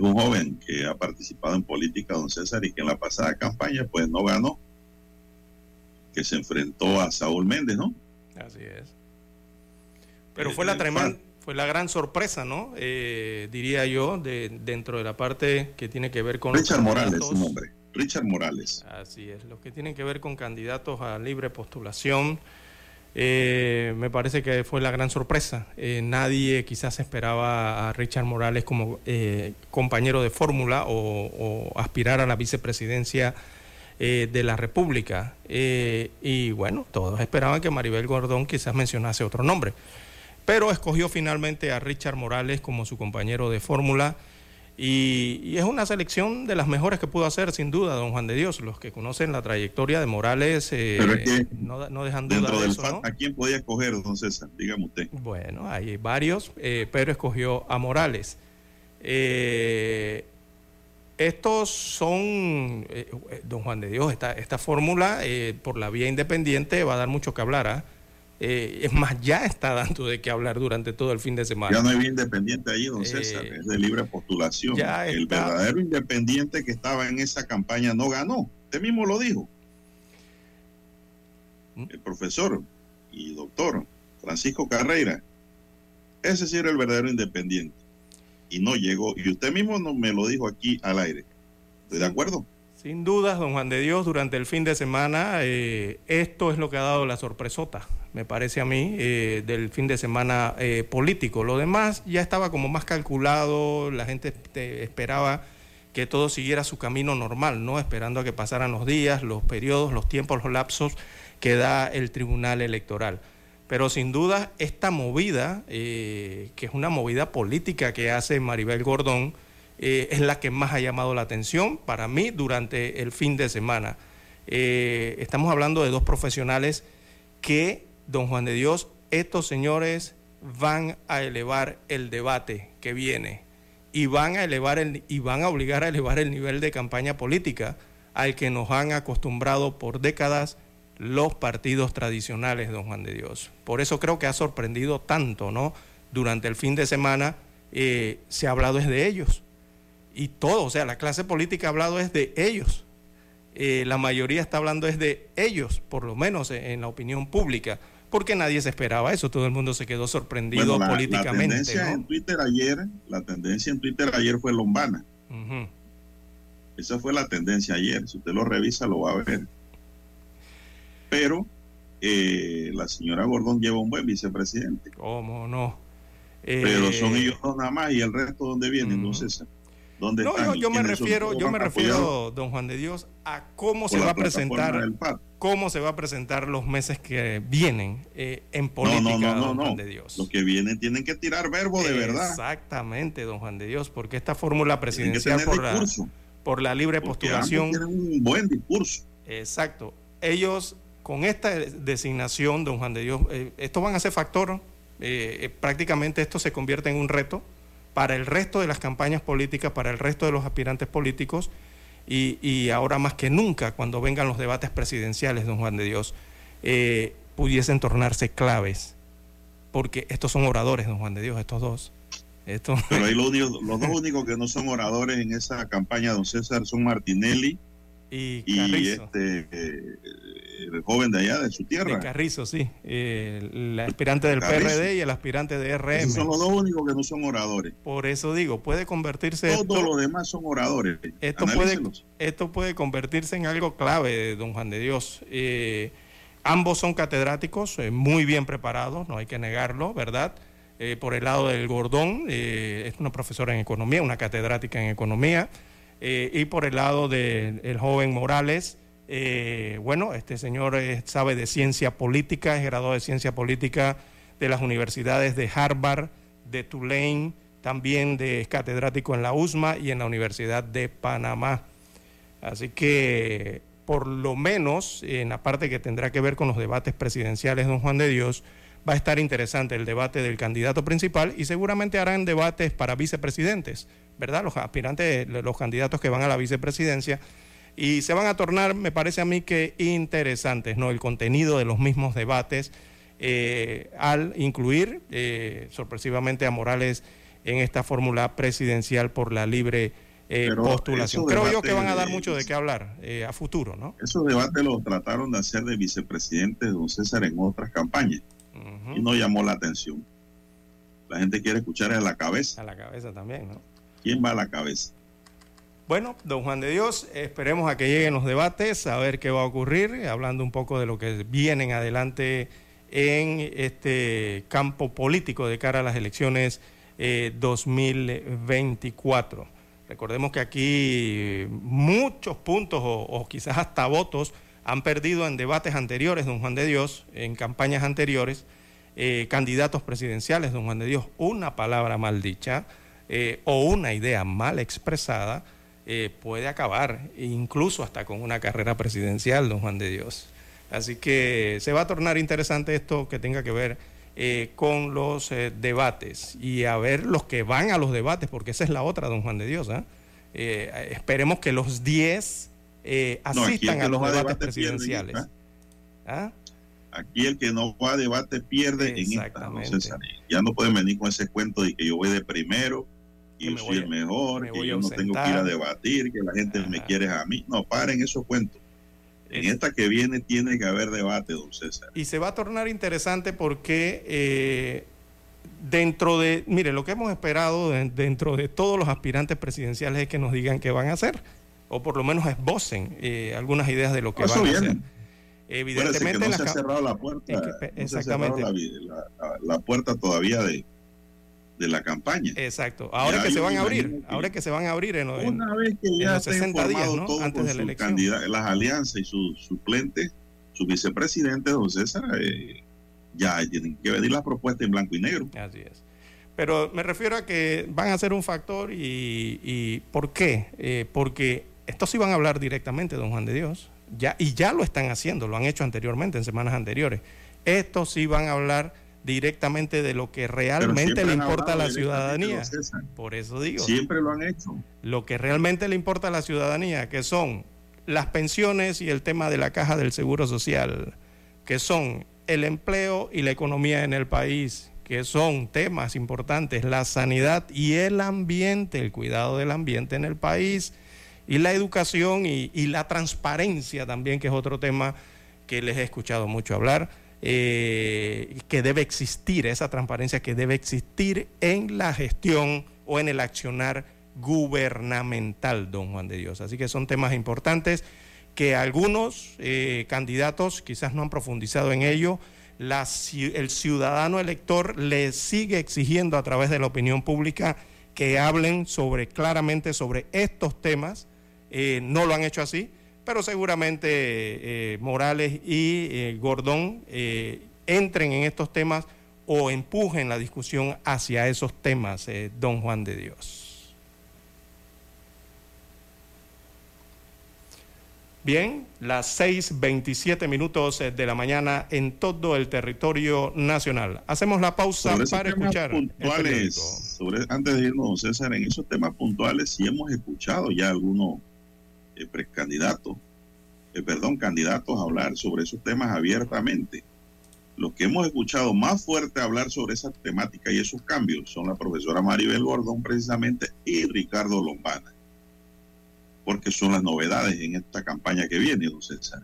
[SPEAKER 1] un joven que ha participado en política, don César, y que en la pasada campaña pues no ganó, que se enfrentó a Saúl Méndez, ¿no?
[SPEAKER 3] Así es. Pero fue la, tremenda, fue la gran sorpresa, ¿no? Eh, diría yo, de, dentro de la parte que tiene que ver con...
[SPEAKER 1] Richard Morales, su nombre. Richard Morales.
[SPEAKER 3] Así es, los que tienen que ver con candidatos a libre postulación. Eh, me parece que fue la gran sorpresa. Eh, nadie quizás esperaba a Richard Morales como compañero de fórmula o, o, aspirar a la vicepresidencia de la República. y bueno, todos esperaban que Maribel Gordón quizás mencionase otro nombre pero escogió finalmente a Richard Morales como su compañero de fórmula. Y, es una selección de las mejores que pudo hacer, sin duda, don Juan de Dios. Los que conocen la trayectoria de Morales eh, no, no, dejan duda
[SPEAKER 1] dentro
[SPEAKER 3] de
[SPEAKER 1] del
[SPEAKER 3] eso,
[SPEAKER 1] ¿A quién podía escoger, don César? Dígame usted.
[SPEAKER 3] Bueno, hay varios, eh, pero escogió a Morales. Eh, estos son, don Juan de Dios, esta, esta fórmula por la vía independiente va a dar mucho que hablar. ¿ah? Eh, es más, ya está dando de qué hablar durante todo el fin de semana.
[SPEAKER 1] Ya no hay independiente ahí, don César, eh, es de libre postulación. el verdadero independiente que estaba en esa campaña no ganó. Usted mismo lo dijo. ¿Mm? El profesor y doctor Francisco Carreira, ese sí era el verdadero independiente. Y no llegó. Y usted mismo no me lo dijo aquí al aire. ¿Estoy de acuerdo?
[SPEAKER 3] Sin dudas, don Juan de Dios, durante el fin de semana, eh, esto es lo que ha dado la sorpresota, me parece a mí, eh, del fin de semana eh, político. Lo demás ya estaba como más calculado, la gente esperaba que todo siguiera su camino normal, ¿no? Esperando a que pasaran los días, los periodos, los tiempos, los lapsos que da el Tribunal Electoral. Pero sin duda, esta movida, que es una movida política que hace Maribel Gordón, eh, es la que más ha llamado la atención para mí durante el fin de semana. Eh, estamos hablando de dos profesionales que, don Juan de Dios, estos señores van a elevar el debate que viene y van a elevar el, y van a obligar a elevar el nivel de campaña política al que nos han acostumbrado por décadas los partidos tradicionales, don Juan de Dios. Por eso creo que ha sorprendido tanto, ¿no? Durante el fin de semana eh, se ha hablado es de ellos y todo, o sea, la clase política ha hablado es de ellos. Eh, la mayoría está hablando es de ellos, por lo menos en, la opinión pública, porque nadie se esperaba eso, todo el mundo se quedó sorprendido políticamente.
[SPEAKER 1] La tendencia en Twitter ayer, la tendencia en Twitter ayer fue lombana. Esa fue la tendencia ayer, si usted lo revisa lo va a ver. Pero eh, la señora Gordón lleva un buen vicepresidente.
[SPEAKER 3] ¿Cómo no?
[SPEAKER 1] Pero son eh, ellos dos nada más y el resto donde viene, entonces
[SPEAKER 3] no, yo, me refiero, yo me refiero, don Juan de Dios, a cómo se va a presentar, cómo se va a presentar los meses que vienen eh, en política, don Juan de Dios.
[SPEAKER 1] Los que vienen tienen que tirar verbo de verdad.
[SPEAKER 3] Exactamente, don Juan de Dios, porque esta fórmula presidencial por la, por la, libre postulación
[SPEAKER 1] un buen discurso.
[SPEAKER 3] Exacto. Ellos con esta designación, don Juan de Dios, eh, esto van a ser factor, eh, prácticamente esto se convierte en un reto para el resto de las campañas políticas, para el resto de los aspirantes políticos y, ahora más que nunca, cuando vengan los debates presidenciales, don Juan de Dios, eh, pudiesen tornarse claves, porque estos son oradores, don Juan de Dios, estos dos.
[SPEAKER 1] Pero ahí los, [LAUGHS] los dos únicos que no son oradores en esa campaña, don César, son Martinelli y, este eh, el joven de allá de su tierra.
[SPEAKER 3] Carrizo, sí, eh, el aspirante del PRD y el aspirante de RM.
[SPEAKER 1] son los dos únicos que no son oradores.
[SPEAKER 3] Por eso digo, puede convertirse.
[SPEAKER 1] Todos los demás son oradores.
[SPEAKER 3] Esto puede, esto puede convertirse en algo clave, don Juan de Dios. Eh, ambos son catedráticos, muy bien preparados, no hay que negarlo, ¿verdad? por el lado del Gordón, es una profesora en economía, una catedrática en economía. Eh, y por el lado del joven Morales, eh, bueno, este señor eh, sabe de ciencia política, es graduado de ciencia política de las universidades de Harvard, de Tulane, también de catedrático en la USMA y en la Universidad de Panamá. Así que, por lo menos, en la parte que tendrá que ver con los debates presidenciales, don Juan de Dios, va a estar interesante el debate del candidato principal y seguramente harán debates para vicepresidentes ¿verdad? Los aspirantes, los candidatos que van a la vicepresidencia. Y se van a tornar, me parece a mí que interesantes, ¿no? El contenido de los mismos debates eh, al incluir eh, sorpresivamente a Morales en esta fórmula presidencial por la libre eh, postulación. Creo yo que van a dar mucho de qué hablar a futuro, ¿no?
[SPEAKER 1] Esos debates los trataron de hacer de vicepresidente don César en otras campañas y no llamó la atención. La gente quiere escuchar a la cabeza.
[SPEAKER 3] A la cabeza también, ¿no?
[SPEAKER 1] ¿Quién va a la cabeza?
[SPEAKER 3] Bueno, don Juan de Dios, esperemos a que lleguen los debates, a ver qué va a ocurrir, hablando un poco de lo que vienen adelante en este campo político de cara a las elecciones 2024. Eh, Recordemos que aquí muchos puntos o, quizás hasta votos han perdido en debates anteriores, don Juan de Dios, en campañas anteriores, eh, candidatos presidenciales, don Juan de Dios, una palabra mal dicha eh, o una idea mal expresada puede acabar incluso hasta con una carrera presidencial, don Juan de Dios. Así que se va a tornar interesante esto que tenga que ver eh, con los eh, debates y a ver los que van a los debates, porque esa es la otra, don Juan de Dios. ¿ah? Eh, esperemos que los 10 asistan a los debates presidenciales.
[SPEAKER 1] ¿Ah? Aquí el que no va a debate pierde en esta. ya no pueden venir con ese cuento de que yo voy de primero y yo soy el mejor, que yo no tengo que ir a debatir, que la gente me quiere a mí. No, paren esos cuentos. En esta que viene tiene que haber debate, don César.
[SPEAKER 3] Y se va a tornar interesante porque eh, dentro de, mire, lo que hemos esperado dentro de todos los aspirantes presidenciales es que nos digan qué van a hacer, o por lo menos esbocen eh, algunas ideas de lo que van a hacer.
[SPEAKER 1] Evidentemente, no se ha cerrado la puerta. exactamente. la puerta todavía de, de la campaña.
[SPEAKER 3] Exacto. Ahora que se van a abrir, ahora que se van a abrir en, una vez que ya los 60 días, ¿no? Antes de la elección.
[SPEAKER 1] Las alianzas y sus suplentes, su vicepresidente, don César, eh, ya tienen que venir las propuestas en blanco y negro.
[SPEAKER 3] Así es. Pero me refiero a que van a ser un factor y, y ¿por qué? Eh, porque estos sí van a hablar directamente, don Juan de Dios, ya, y ya lo están haciendo, lo han hecho anteriormente, en semanas anteriores. Estos sí van a hablar directamente de lo que realmente le importa a la ciudadanía. Por eso digo.
[SPEAKER 1] Siempre lo han hecho.
[SPEAKER 3] Lo que realmente le importa a la ciudadanía, que son las pensiones y el tema de la caja del Seguro Social, que son el empleo y la economía en el país, que son temas importantes, la sanidad y el ambiente, el cuidado del ambiente en el país, y la educación y, y la transparencia también, que es otro tema que les he escuchado mucho hablar eh, que debe existir, esa transparencia que debe existir en la gestión o en el accionar gubernamental, don Juan de Dios. Así que son temas importantes que algunos eh, candidatos quizás no han profundizado en ello. el ciudadano elector le sigue exigiendo a través de la opinión pública que hablen sobre claramente sobre estos temas. Eh, no lo han hecho así pero seguramente eh, Morales y eh, Gordón eh, entren en estos temas o empujen la discusión hacia esos temas, don Juan de Dios. Bien, las 6.27 minutos de la mañana en todo el territorio nacional. Hacemos la pausa para escuchar.
[SPEAKER 1] Puntuales, sobre, antes de irnos, César, en esos temas puntuales sí hemos escuchado ya algunos eh, precandidatos, eh, perdón, candidatos a hablar sobre esos temas abiertamente. Los que hemos escuchado más fuerte hablar sobre esa temática y esos cambios son la profesora Maribel Gordón precisamente y Ricardo Lombana, porque son las novedades en esta campaña que viene, don César.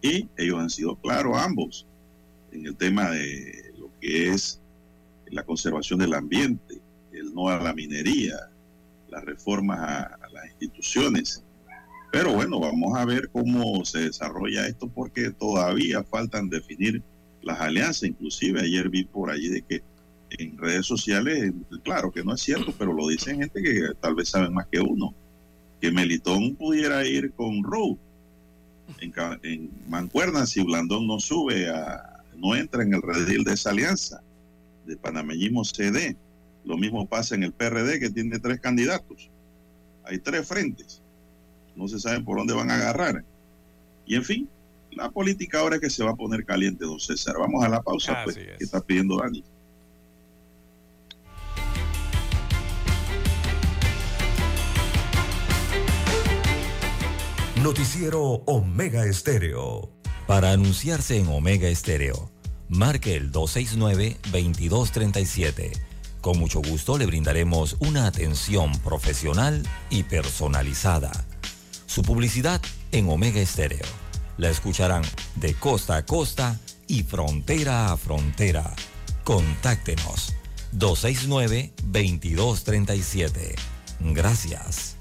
[SPEAKER 1] Y ellos han sido claros ambos en el tema de lo que es la conservación del ambiente, el no a la minería, las reformas a las instituciones pero bueno, vamos a ver cómo se desarrolla esto porque todavía faltan definir las alianzas. Inclusive ayer vi por allí de que en redes sociales, claro que no es cierto, pero lo dicen gente que tal vez saben más que uno, que Melitón pudiera ir con Rowe en, en Mancuerna si Blandón no sube a, no entra en el redil de esa alianza de panameñismo CD. Lo mismo pasa en el PRD que tiene tres candidatos. Hay tres frentes no se sabe por dónde van a agarrar. Y en fin, la política ahora es que se va a poner caliente, don César. Vamos a la pausa, pues, que está pidiendo Dani.
[SPEAKER 6] Noticiero Omega Estéreo.
[SPEAKER 2] Para anunciarse en Omega Estéreo, marque el 269-2237. Con mucho gusto le brindaremos una atención profesional y personalizada su publicidad en Omega Estéreo. La escucharán de costa a costa y frontera a frontera. Contáctenos 269-2237. Gracias.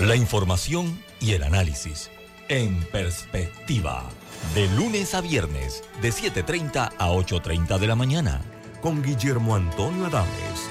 [SPEAKER 2] La información y el análisis en perspectiva. De lunes a viernes, de 7.30 a 8.30 de la mañana.
[SPEAKER 6] Con Guillermo Antonio Adames,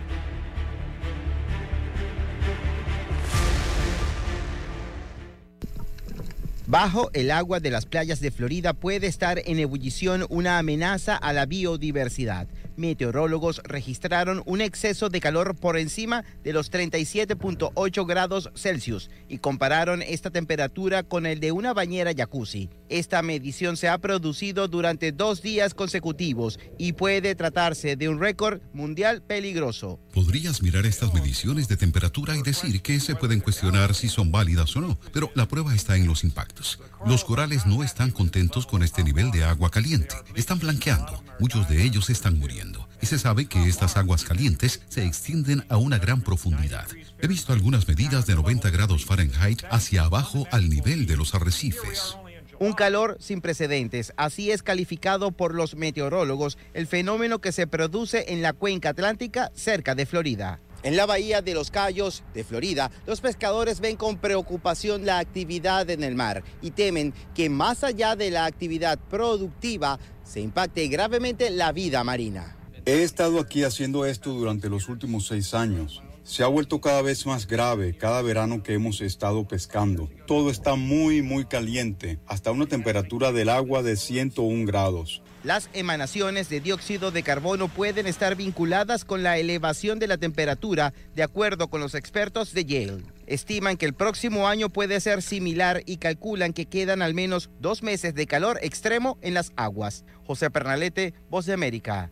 [SPEAKER 14] Bajo el agua de las playas de Florida puede estar en ebullición una amenaza a la biodiversidad meteorólogos registraron un exceso de calor por encima de los 37.8 grados Celsius y compararon esta temperatura con el de una bañera jacuzzi. Esta medición se ha producido durante dos días consecutivos y puede tratarse de un récord mundial peligroso.
[SPEAKER 15] Podrías mirar estas mediciones de temperatura y decir que se pueden cuestionar si son válidas o no, pero la prueba está en los impactos. Los corales no están contentos con este nivel de agua caliente. Están blanqueando. Muchos de ellos están muriendo. Y se sabe que estas aguas calientes se extienden a una gran profundidad. He visto algunas medidas de 90 grados Fahrenheit hacia abajo al nivel de los arrecifes.
[SPEAKER 14] Un calor sin precedentes, así es calificado por los meteorólogos el fenómeno que se produce en la cuenca atlántica cerca de Florida. En la bahía de Los Cayos, de Florida, los pescadores ven con preocupación la actividad en el mar y temen que más allá de la actividad productiva se impacte gravemente la vida marina.
[SPEAKER 16] He estado aquí haciendo esto durante los últimos seis años. Se ha vuelto cada vez más grave cada verano que hemos estado pescando. Todo está muy, muy caliente, hasta una temperatura del agua de 101 grados.
[SPEAKER 14] Las emanaciones de dióxido de carbono pueden estar vinculadas con la elevación de la temperatura, de acuerdo con los expertos de Yale. Estiman que el próximo año puede ser similar y calculan que quedan al menos dos meses de calor extremo en las aguas. José Pernalete, Voz de América,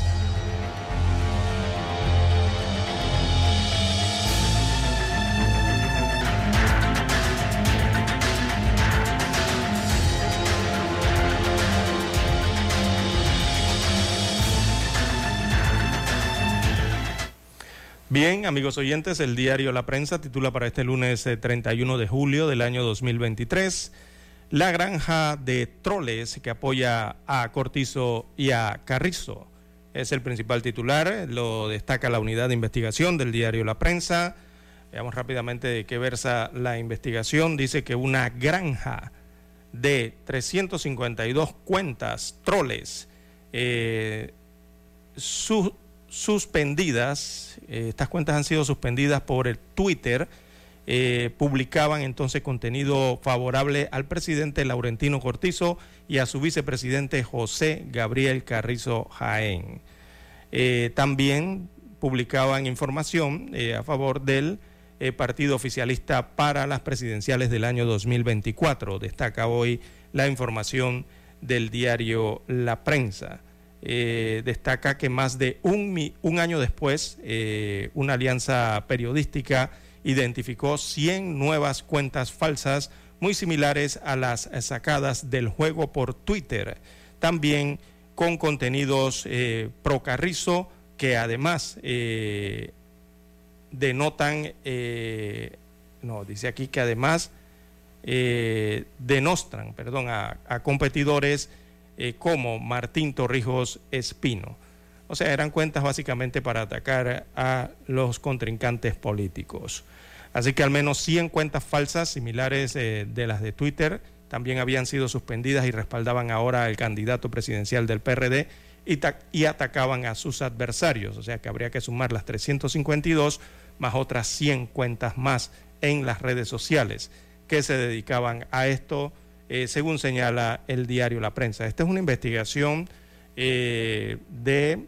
[SPEAKER 3] Bien, amigos oyentes, el diario La Prensa titula para este lunes 31 eh, de julio del año 2023 La granja de troles que apoya a Cortizo y a Carrizo. Es el principal titular, lo destaca la unidad de investigación del diario La Prensa. Veamos rápidamente de qué versa la investigación. Dice que una granja de 352 cuentas troles eh, suspendidas, eh, estas cuentas han sido suspendidas por el Twitter, eh, publicaban entonces contenido favorable al presidente Laurentino Cortizo y a su vicepresidente José Gabriel Carrizo Jaén. Eh, también publicaban información a favor del partido oficialista para las presidenciales del año 2024. Destaca hoy la información del diario La Prensa. Eh, destaca que más de un, año después, eh, una alianza periodística identificó 100 nuevas cuentas falsas muy similares a las sacadas del juego por Twitter, también con contenidos eh, pro Carrizo que además denotan, no, dice aquí que además denostran, perdón, a competidores eh, como Martín Torrijos Espino. O sea, eran cuentas básicamente para atacar a los contrincantes políticos. Así que al menos 100 cuentas falsas similares eh, de las de Twitter también habían sido suspendidas y respaldaban ahora al candidato presidencial del PRD y, y, atacaban a sus adversarios. O sea que habría que sumar las 352 más otras 100 cuentas más en las redes sociales que se dedicaban a esto, eh, según señala el diario La Prensa. Esta es una investigación eh, de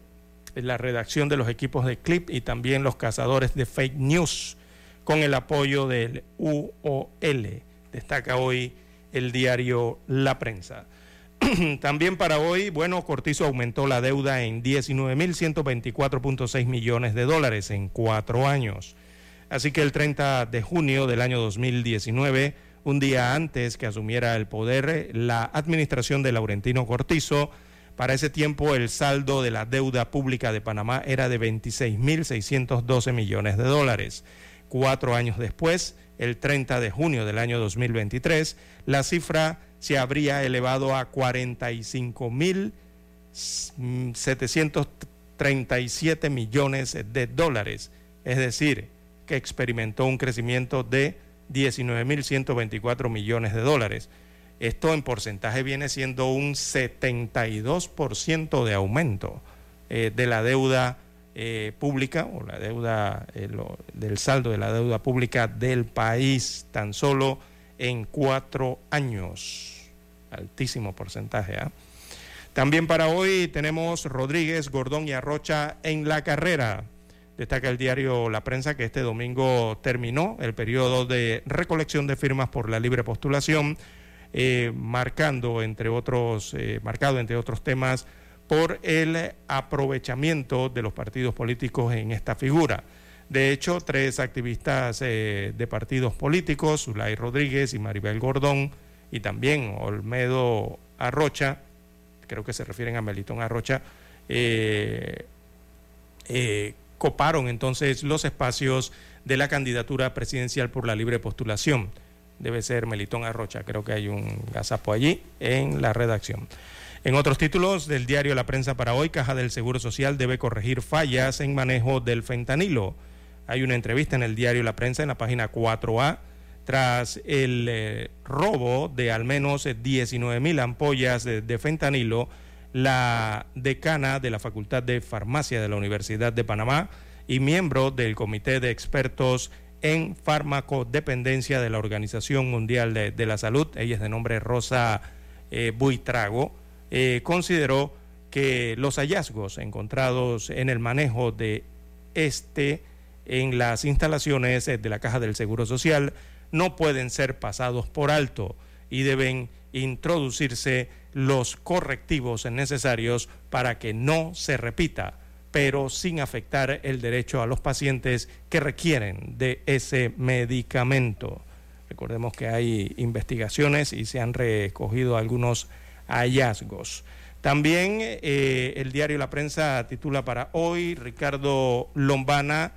[SPEAKER 3] la redacción de los equipos de CLIP y también los cazadores de fake news con el apoyo del UOL. Destaca hoy el diario La Prensa. [CLEARS THROAT] También para hoy, bueno, Cortizo aumentó la deuda en 19.124.6 millones de dólares en cuatro años. Así que el 30 de junio del año 2019, un día antes que asumiera el poder la administración de Laurentino Cortizo, para ese tiempo el saldo de la deuda pública de Panamá era de 26.612 millones de dólares. Cuatro años después, el 30 de junio del año 2023, la cifra se habría elevado a 45.737 millones de dólares, es decir, que experimentó un crecimiento de 19.124 millones de dólares. Esto en porcentaje viene siendo un 72% de aumento eh, de la deuda eh, pública o la deuda eh, del saldo de la deuda pública del país tan solo en cuatro años. Altísimo porcentaje. ¿ah? También para hoy tenemos Rodríguez, Gordón y Arrocha en la carrera. Destaca el diario La Prensa que este domingo terminó el periodo de recolección de firmas por la libre postulación, eh, marcando entre otros, marcado entre otros temas por el aprovechamiento de los partidos políticos en esta figura. De hecho, tres activistas eh, de partidos políticos, Zulay Rodríguez y Maribel Gordón, y también Olmedo Arrocha, creo que se refieren a Melitón Arrocha, eh, eh, coparon entonces los espacios de la candidatura presidencial por la libre postulación. Debe ser Melitón Arrocha, creo que hay un gazapo allí en la redacción. En otros títulos del diario La Prensa para hoy, Caja del Seguro Social debe corregir fallas en manejo del fentanilo. Hay una entrevista en el diario La Prensa en la página 4A tras el eh, robo de al menos 19 mil ampollas de, de, fentanilo, la decana de la Facultad de Farmacia de la Universidad de Panamá y miembro del Comité de Expertos en Farmacodependencia de la Organización Mundial de, la Salud, ella es de nombre Rosa eh, Buitrago, eh, consideró que los hallazgos encontrados en el manejo de este en las instalaciones de la Caja del Seguro Social no pueden ser pasados por alto y deben introducirse los correctivos necesarios para que no se repita, pero sin afectar el derecho a los pacientes que requieren de ese medicamento. Recordemos que hay investigaciones y se han recogido algunos hallazgos. También eh, el diario La Prensa titula para hoy, Ricardo Lombana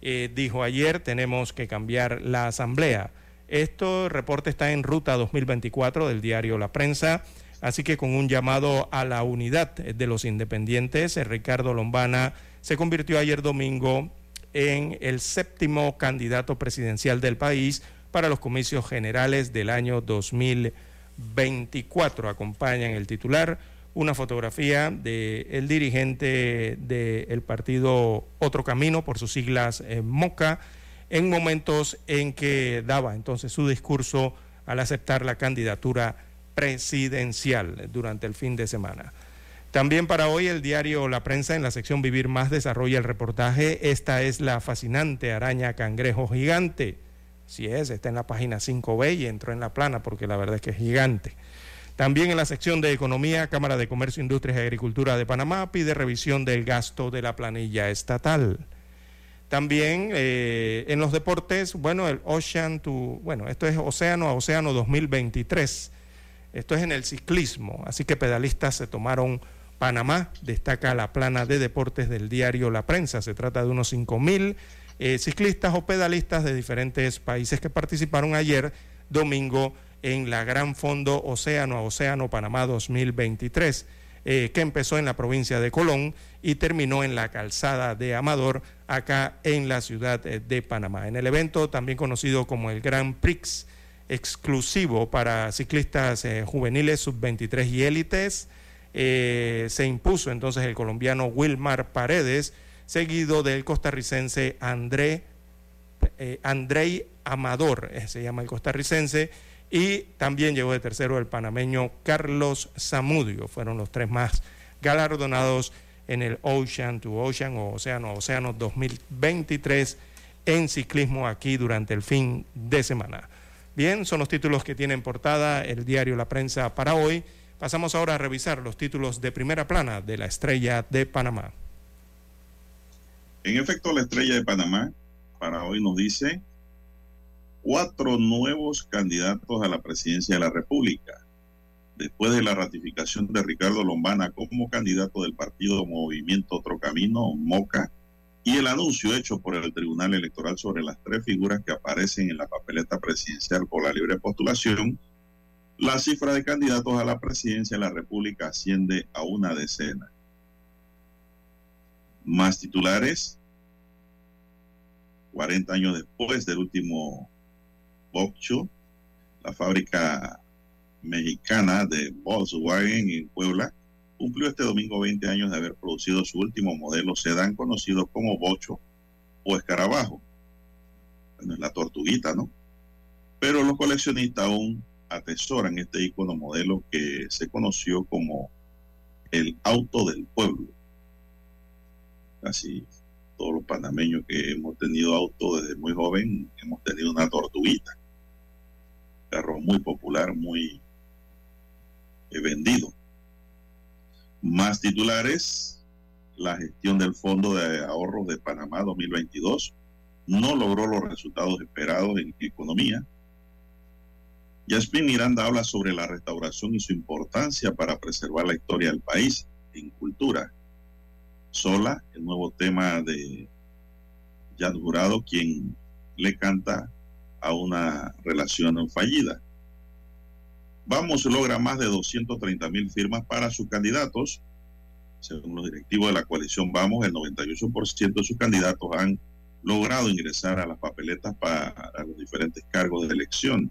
[SPEAKER 3] eh, dijo ayer, tenemos que cambiar la asamblea. Esto reporte está en ruta 2024 del diario La Prensa, así que con un llamado a la unidad de los independientes, Ricardo Lombana se convirtió ayer domingo en el séptimo candidato presidencial del país para los comicios generales del año 2024. 24 acompañan el titular una fotografía del dirigente del partido Otro Camino, por sus siglas eh, MOCA, en momentos en que daba entonces su discurso al aceptar la candidatura presidencial durante el fin de semana. También para hoy el diario La Prensa en la sección Vivir Más desarrolla el reportaje Esta es la fascinante araña cangrejo gigante si es, está en la página 5B y entró en la plana porque la verdad es que es gigante. También en la sección de Economía, Cámara de Comercio, Industrias y Agricultura de Panamá pide revisión del gasto de la planilla estatal. También eh, en los deportes, bueno, el Ocean to, bueno, esto es Océano a Océano 2023. Esto es en el ciclismo, así que pedalistas se tomaron Panamá, destaca la plana de deportes del diario La Prensa. Se trata de unos 5 mil eh, ciclistas o pedalistas de diferentes países que participaron ayer domingo en la Gran Fondo Océano a Océano Panamá 2023. eh, que empezó en la provincia de Colón y terminó en la calzada de Amador, acá en la ciudad eh, de Panamá. En el evento, también conocido como el Grand Prix, exclusivo para ciclistas eh, juveniles sub-23 y élites, se impuso entonces el colombiano Wilmar Paredes, seguido del costarricense André, Andrei Amador, se llama el costarricense, y también llegó de tercero el panameño Carlos Zamudio. Fueron los tres más galardonados en el Ocean to Ocean o Océano Océano 2023 en ciclismo aquí durante el fin de semana. Bien, son los títulos que tiene en portada el diario La Prensa para hoy. Pasamos ahora a revisar los títulos de primera plana de la estrella de Panamá.
[SPEAKER 1] En efecto, la estrella de Panamá para hoy nos dice cuatro nuevos candidatos a la presidencia de la República. Después de la ratificación de Ricardo Lombana como candidato del partido Movimiento Otro Camino, MOCA, y el anuncio hecho por el Tribunal Electoral sobre las tres figuras que aparecen en la papeleta presidencial por la libre postulación, la cifra de candidatos a la presidencia de la República asciende a una decena. Más titulares, 40 años después del último Bocho, la fábrica mexicana de Volkswagen en Puebla, cumplió este domingo 20 años de haber producido su último modelo sedán conocido como Bocho o Escarabajo. Bueno, es la tortuguita, ¿no? Pero los coleccionistas aún atesoran este icono modelo que se conoció como el auto del pueblo. Casi todos los panameños que hemos tenido auto desde muy joven hemos tenido una tortuguita carro muy popular, muy eh, vendido. Más titulares, la gestión del Fondo de Ahorros de Panamá 2022 no logró los resultados esperados en economía. Yasmin Miranda habla sobre la restauración y su importancia para preservar la historia del país en cultura. Sola, el nuevo tema de Jan Jurado, quien le canta a una relación fallida. Vamos logra más de 230 mil firmas para sus candidatos. Según los directivos de la coalición Vamos, el 98% de sus candidatos han logrado ingresar a las papeletas para los diferentes cargos de elección.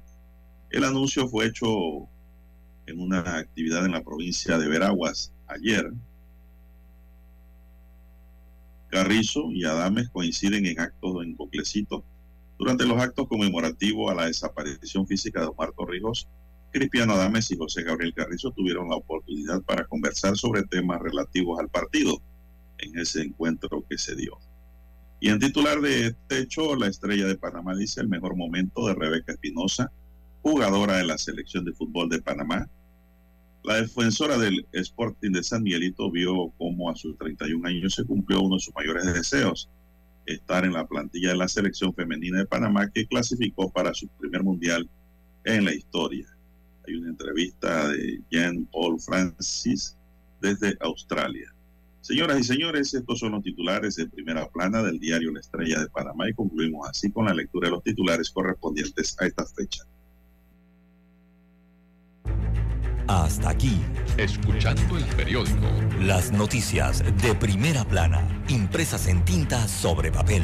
[SPEAKER 1] El anuncio fue hecho en una actividad en la provincia de Veraguas ayer. Carrizo y Adames coinciden en actos en Coclecito durante los actos conmemorativos a la desaparición física de Omar Torrijos, Cristiano Adames y José Gabriel Carrizo tuvieron la oportunidad para conversar sobre temas relativos al partido en ese encuentro que se dio. Y en titular de este hecho, la estrella de Panamá dice el mejor momento de Rebeca Espinosa, jugadora de la selección de fútbol de Panamá. La defensora del Sporting de San Miguelito vio cómo a sus 31 años se cumplió uno de sus mayores deseos, estar en la plantilla de la selección femenina de Panamá que clasificó para su primer mundial en la historia. Hay una entrevista de Jean Paul Francis desde Australia. Señoras y señores, estos son los titulares de primera plana del diario La Estrella de Panamá y concluimos así con la lectura de los titulares correspondientes a esta fecha.
[SPEAKER 2] Hasta aquí.
[SPEAKER 17] Escuchando el periódico.
[SPEAKER 2] Las noticias de primera plana, impresas en tinta sobre papel.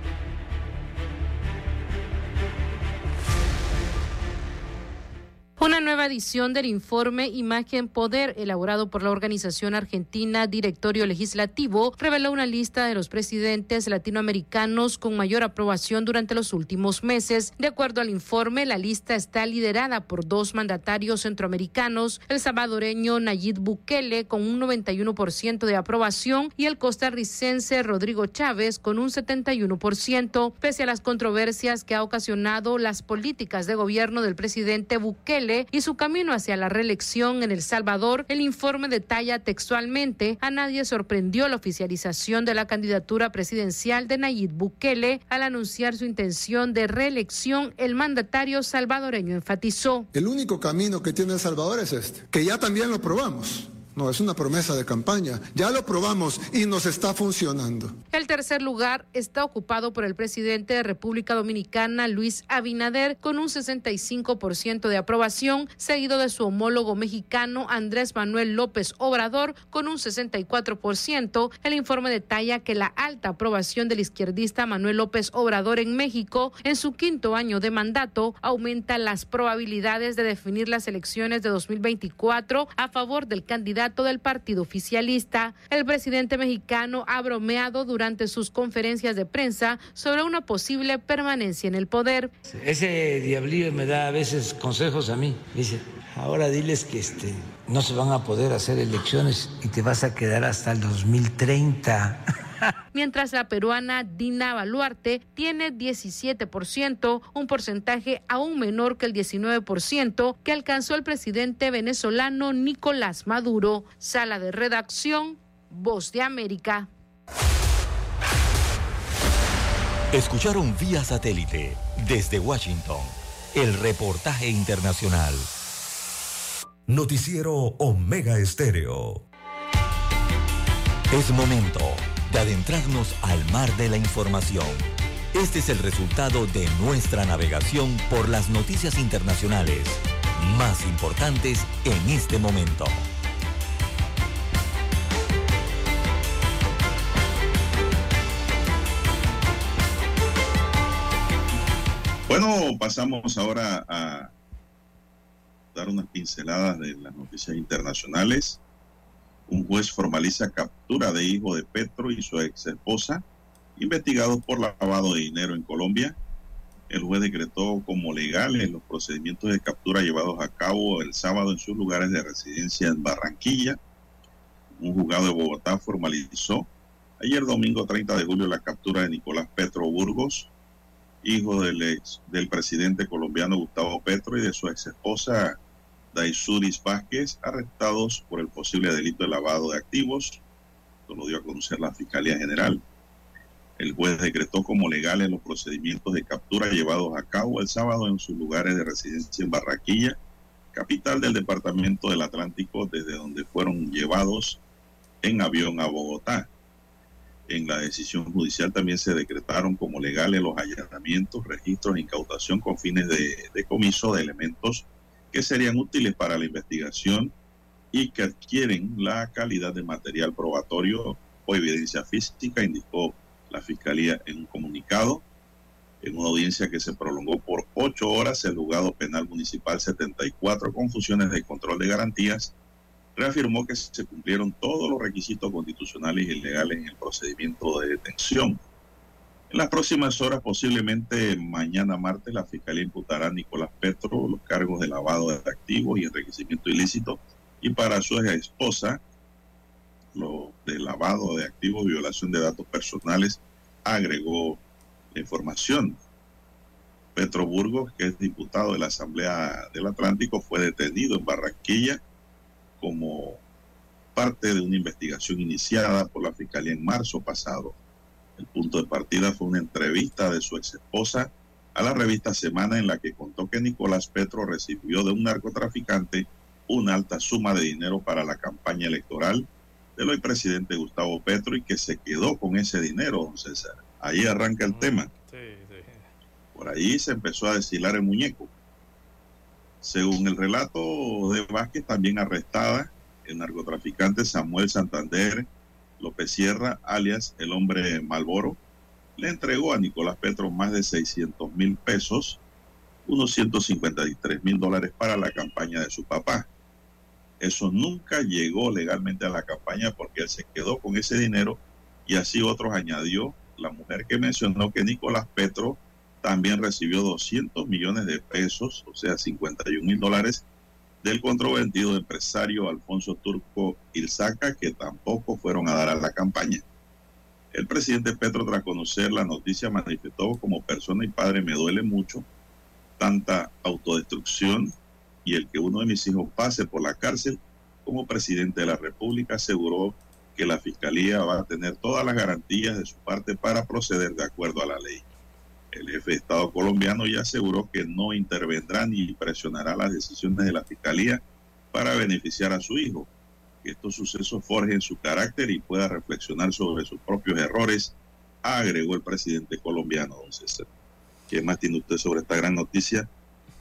[SPEAKER 18] Edición del informe Imagen Poder, elaborado por la organización argentina Directorio Legislativo, reveló una lista de los presidentes latinoamericanos con mayor aprobación durante los últimos meses. De acuerdo al informe, la lista está liderada por dos mandatarios centroamericanos, el salvadoreño Nayib Bukele con un 91% de aprobación y el costarricense Rodrigo Chávez con un 71%, pese a las controversias que ha ocasionado las políticas de gobierno del presidente Bukele y su camino hacia la reelección en El Salvador, el informe detalla textualmente a nadie sorprendió la oficialización de la candidatura presidencial de Nayib Bukele al anunciar su intención de reelección. El mandatario salvadoreño enfatizó.
[SPEAKER 19] El único camino que tiene El Salvador es este, que ya también lo probamos. No, es una promesa de campaña. Ya lo probamos y nos está funcionando.
[SPEAKER 18] El tercer lugar está ocupado por el presidente de República Dominicana, Luis Abinader, con un 65% de aprobación, seguido de su homólogo mexicano, Andrés Manuel López Obrador, con un 64%. El informe detalla que la alta aprobación del izquierdista Manuel López Obrador en México en su quinto año de mandato aumenta las probabilidades de definir las elecciones de 2024 a favor del candidato del partido oficialista. El presidente mexicano ha bromeado durante sus conferencias de prensa sobre una posible permanencia en el poder.
[SPEAKER 20] Ese diablillo me da a veces consejos a mí. Dice, ahora diles que este, no se van a poder hacer elecciones y te vas a quedar hasta el 2030. [LAUGHS]
[SPEAKER 18] mientras la peruana Dina Baluarte tiene 17%, un porcentaje aún menor que el 19% que alcanzó el presidente venezolano Nicolás Maduro. Sala de redacción, Voz de América.
[SPEAKER 2] Escucharon vía satélite desde Washington el reportaje internacional.
[SPEAKER 6] Noticiero Omega Estéreo.
[SPEAKER 2] Es momento de adentrarnos al mar de la información. Este es el resultado de nuestra navegación por las noticias internacionales más importantes en este momento.
[SPEAKER 1] Bueno, pasamos ahora a dar unas pinceladas de las noticias internacionales. Un juez formaliza captura de hijo de Petro y su ex esposa, investigados por lavado de dinero en Colombia. El juez decretó como legales los procedimientos de captura llevados a cabo el sábado en sus lugares de residencia en Barranquilla. Un juzgado de Bogotá formalizó ayer domingo 30 de julio la captura de Nicolás Petro Burgos, hijo del ex del presidente colombiano Gustavo Petro y de su ex esposa Daisuris Vázquez, arrestados por el posible delito de lavado de activos. Lo dio a conocer la Fiscalía General. El juez decretó como legales los procedimientos de captura llevados a cabo el sábado en sus lugares de residencia en Barranquilla, capital del Departamento del Atlántico, desde donde fueron llevados en avión a Bogotá. En la decisión judicial también se decretaron como legales los allanamientos, registros e incautación con fines de decomiso de elementos que serían útiles para la investigación y que adquieren la calidad de material probatorio o evidencia física, indicó la Fiscalía en un comunicado. En una audiencia que se prolongó por ocho horas, el juzgado penal municipal 74 con funciones de control de garantías reafirmó que se cumplieron todos los requisitos constitucionales y legales en el procedimiento de detención. En las próximas horas, posiblemente mañana martes, la Fiscalía imputará a Nicolás Petro los cargos de lavado de activos y enriquecimiento ilícito y para su esposa lo de lavado de activos, violación de datos personales, agregó la información. Petro Burgos, que es diputado de la Asamblea del Atlántico, fue detenido en Barranquilla como parte de una investigación iniciada por la Fiscalía en marzo pasado. El punto de partida fue una entrevista de su ex esposa a la revista Semana en la que contó que Nicolás Petro recibió de un narcotraficante una alta suma de dinero para la campaña electoral del hoy presidente Gustavo Petro y que se quedó con ese dinero, don César. Ahí arranca el tema. Por ahí se empezó a deshilar el muñeco. Según el relato de Vázquez, también arrestada el narcotraficante Samuel Santander López Sierra, alias el hombre Malboro, le entregó a Nicolás Petro más de 600 mil pesos unos 153 mil dólares para la campaña de su papá. Eso nunca llegó legalmente a la campaña porque él se quedó con ese dinero y así otros añadió la mujer que mencionó que Nicolás Petro también recibió 200 millones de pesos, o sea, 51 mil dólares del controvertido empresario Alfonso Turco Ilzaca, que tampoco fueron a dar a la campaña. El presidente Petro, tras conocer la noticia, manifestó como persona y padre me duele mucho tanta autodestrucción y el que uno de mis hijos pase por la cárcel como presidente de la República aseguró que la Fiscalía va a tener todas las garantías de su parte para proceder de acuerdo a la ley. El jefe de Estado colombiano ya aseguró que no intervendrá ni presionará las decisiones de la Fiscalía para beneficiar a su hijo. Que estos sucesos forjen su carácter y pueda reflexionar sobre sus propios errores, agregó el presidente colombiano, don César. ¿Qué más tiene usted sobre esta gran noticia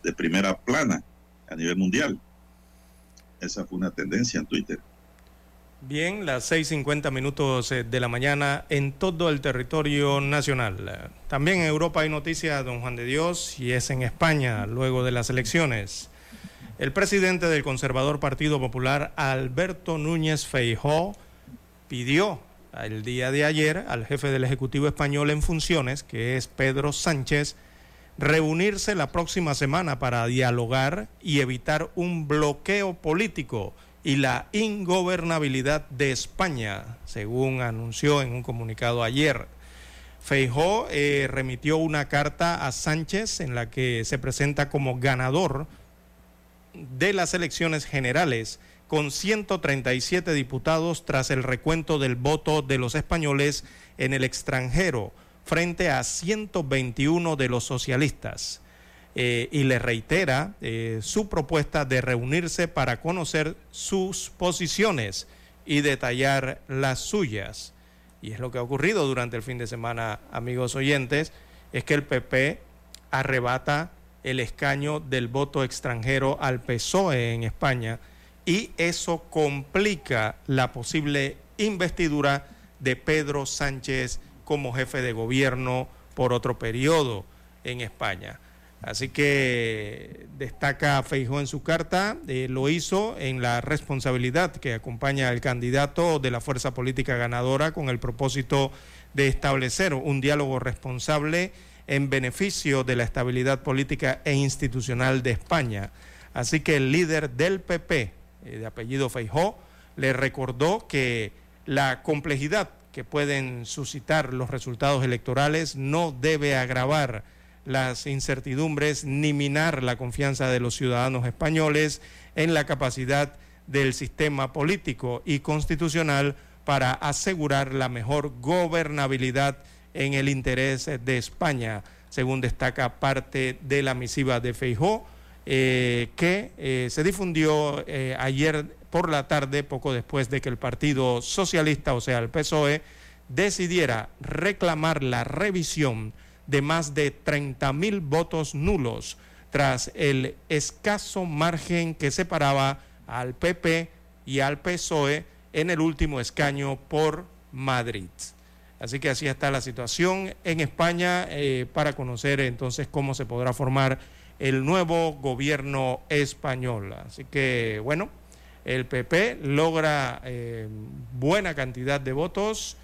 [SPEAKER 1] de primera plana a nivel mundial? Esa fue una tendencia en Twitter.
[SPEAKER 3] Bien, las 6.50 minutos eh, de la mañana en todo el territorio nacional. También en Europa hay noticias, don Juan de Dios, y es en España, luego de las elecciones. El presidente del conservador Partido Popular, Alberto Núñez Feijó, pidió el día de ayer al jefe del Ejecutivo Español en funciones, que es Pedro Sánchez, reunirse la próxima semana para dialogar y evitar un bloqueo político y la ingobernabilidad de España, según anunció en un comunicado ayer. Feijó eh, remitió una carta a Sánchez en la que se presenta como ganador de las elecciones generales con 137 diputados tras el recuento del voto de los españoles en el extranjero frente a 121 de los socialistas. Eh, y le reitera eh, su propuesta de reunirse para conocer sus posiciones y detallar las suyas. Y es lo que ha ocurrido durante el fin de semana, amigos oyentes, es que el PP arrebata el escaño del voto extranjero al PSOE en España y eso complica la posible investidura de Pedro Sánchez como jefe de gobierno por otro periodo en España. Así que destaca Feijó en su carta, eh, lo hizo en la responsabilidad que acompaña al candidato de la fuerza política ganadora con el propósito de establecer un diálogo responsable en beneficio de la estabilidad política e institucional de España. Así que el líder del PP, eh, de apellido Feijó, le recordó que la complejidad que pueden suscitar los resultados electorales no debe agravar las incertidumbres ni minar la confianza de los ciudadanos españoles en la capacidad del sistema político y constitucional para asegurar la mejor gobernabilidad en el interés de España, según destaca parte de la misiva de Feijó, eh, que eh, se difundió eh, ayer por la tarde, poco después de que el Partido Socialista, o sea, el PSOE, decidiera reclamar la revisión de más de 30 mil votos nulos tras el escaso margen que separaba al PP y al PSOE en el último escaño por Madrid. Así que así está la situación en España eh, para conocer entonces cómo se podrá formar el nuevo gobierno español. Así que bueno, el PP logra eh, buena cantidad de votos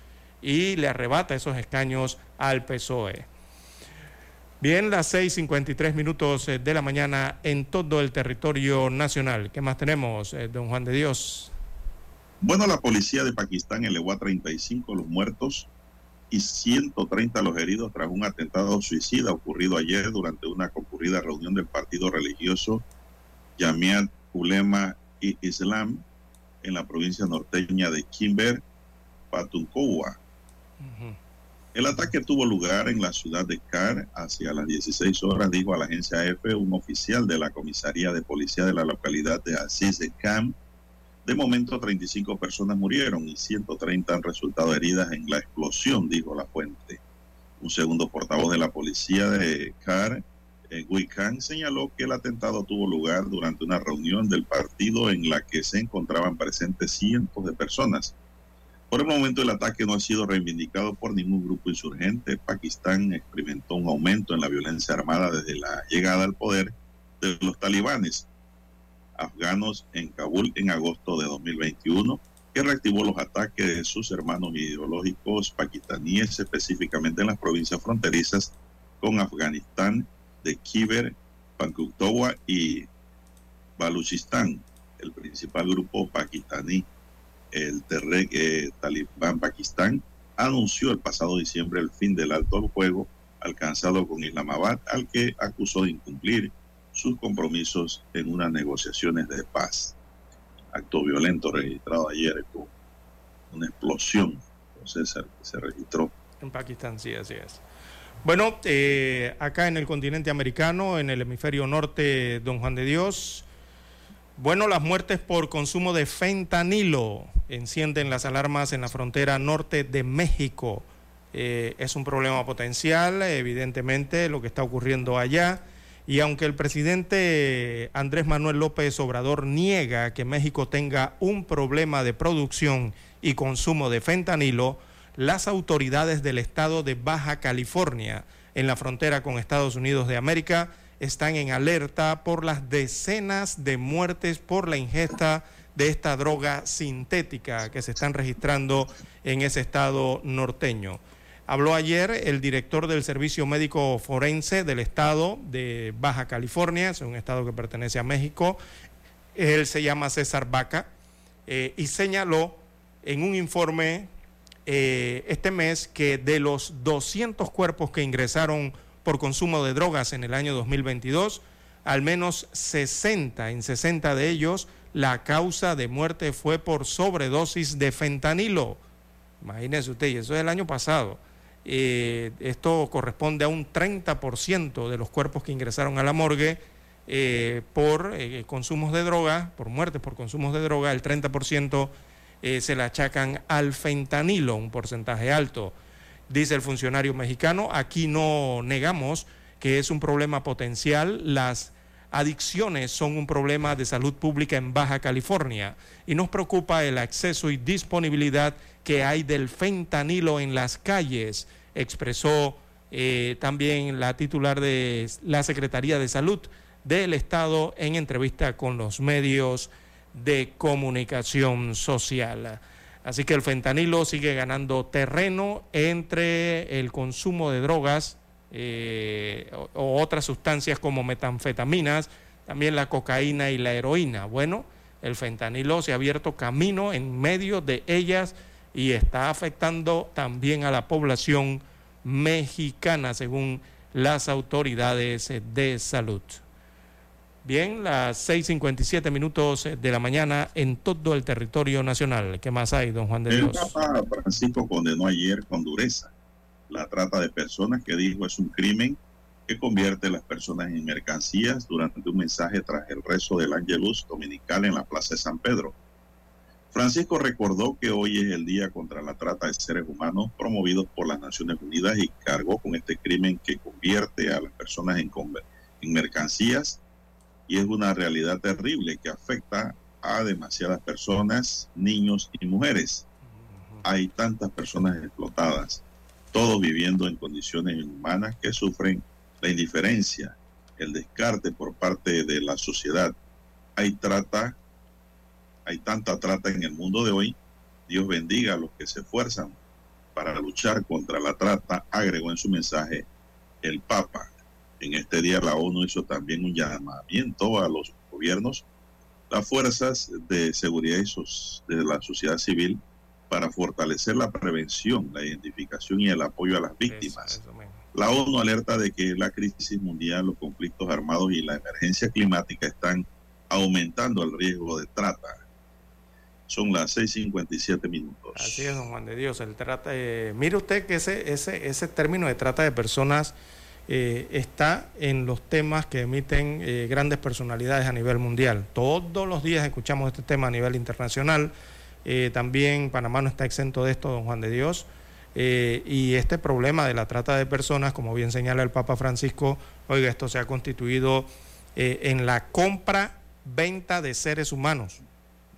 [SPEAKER 3] y le arrebata esos escaños al PSOE. Bien, las 6.53 minutos eh, de la mañana en todo el territorio nacional. ¿Qué más tenemos, eh, don Juan de Dios?
[SPEAKER 1] Bueno, la policía de Pakistán elevó a 35 los muertos y 130 los heridos tras un atentado suicida ocurrido ayer durante una concurrida reunión del partido religioso Jamiat Ulema y Islam en la provincia norteña de Kimber, Patunkowa. El ataque tuvo lugar en la ciudad de Car hacia las 16 horas, dijo a la agencia EFE un oficial de la comisaría de policía de la localidad de Aziz de Cam. De momento, 35 personas murieron y 130 han resultado heridas en la explosión, dijo la fuente. Un segundo portavoz de la policía de Car, eh, Khan, señaló que el atentado tuvo lugar durante una reunión del partido en la que se encontraban presentes cientos de personas. Por el momento el ataque no ha sido reivindicado por ningún grupo insurgente. Pakistán experimentó un aumento en la violencia armada desde la llegada al poder de los talibanes afganos en Kabul en agosto de 2021, que reactivó los ataques de sus hermanos ideológicos pakistaníes, específicamente en las provincias fronterizas con Afganistán de Khyber, Pakhtunkhwa y Baluchistán. El principal grupo pakistaní, el Terrek eh, Talibán Pakistán, anunció el pasado diciembre el fin del alto al fuego alcanzado con Islamabad, al que acusó de incumplir sus compromisos en unas negociaciones de paz. Acto violento registrado ayer con una explosión, que se registró.
[SPEAKER 3] En Pakistán, sí, así es. Bueno, eh, acá en el continente americano, en el hemisferio norte, don Juan de Dios, bueno, las muertes por consumo de fentanilo encienden las alarmas en la frontera norte de México. Eh, es un problema potencial, evidentemente, lo que está ocurriendo allá. Y aunque el presidente Andrés Manuel López Obrador niega que México tenga un problema de producción y consumo de fentanilo, las autoridades del estado de Baja California, en la frontera con Estados Unidos de América, están en alerta por las decenas de muertes por la ingesta de esta droga sintética que se están registrando en ese estado norteño. Habló ayer el director del Servicio Médico Forense del estado de Baja California, es un estado que pertenece a México. Él se llama César Vaca eh, y señaló en un informe eh, este mes que de los 200 cuerpos que ingresaron por consumo de drogas en el año 2022, al menos 60, en 60 de ellos, la causa de muerte fue por sobredosis de fentanilo. Imagínese usted, y eso es el año pasado. Eh, esto corresponde a un 30% de los cuerpos que ingresaron a la morgue eh, por eh, consumos de droga, por muertes por consumos de droga, el 30% se le achacan al fentanilo, un porcentaje alto. Dice el funcionario mexicano, aquí no negamos que es un problema potencial, las adicciones son un problema de salud pública en Baja California y nos preocupa el acceso y disponibilidad que hay del fentanilo en las calles, expresó eh, también la titular de la Secretaría de Salud del Estado en entrevista con los medios de comunicación social. Así que el fentanilo sigue ganando terreno entre el consumo de drogas eh, o otras sustancias como metanfetaminas, también la cocaína y la heroína. Bueno, el fentanilo se ha abierto camino en medio de ellas y está afectando también a la población mexicana, según las autoridades de salud. Bien, las 6.57 minutos de la mañana en todo el territorio nacional. ¿Qué más hay, don Juan de Dios?
[SPEAKER 1] El Papa Francisco condenó ayer con dureza la trata de personas que dijo es un crimen que convierte a las personas en mercancías durante un mensaje tras el rezo del Ángelus Dominical en la Plaza de San Pedro. Francisco recordó que hoy es el día contra la trata de seres humanos promovidos por las Naciones Unidas y cargó con este crimen que convierte a las personas en, en mercancías y es una realidad terrible que afecta a demasiadas personas, niños y mujeres. Hay tantas personas explotadas, todos viviendo en condiciones inhumanas que sufren la indiferencia, el descarte por parte de la sociedad. Hay trata hay tanta trata en el mundo de hoy. Dios bendiga a los que se esfuerzan para luchar contra la trata, agregó en su mensaje el Papa. En este día la ONU hizo también un llamamiento a los gobiernos, las fuerzas de seguridad y de la sociedad civil para fortalecer la prevención, la identificación y el apoyo a las víctimas. la ONU alerta de que la crisis mundial, los conflictos armados y la emergencia climática están aumentando el riesgo de trata son las 6.57 minutos.
[SPEAKER 3] Así es, don Juan de Dios. El trata, eh, mire usted que ese, ese, ese término de trata de personas eh, está en los temas que emiten eh, grandes personalidades a nivel mundial. Todos los días escuchamos este tema a nivel internacional. también Panamá no está exento de esto, don Juan de Dios. y este problema de la trata de personas, como bien señala el Papa Francisco, oiga, esto se ha constituido en la compra-venta de seres humanos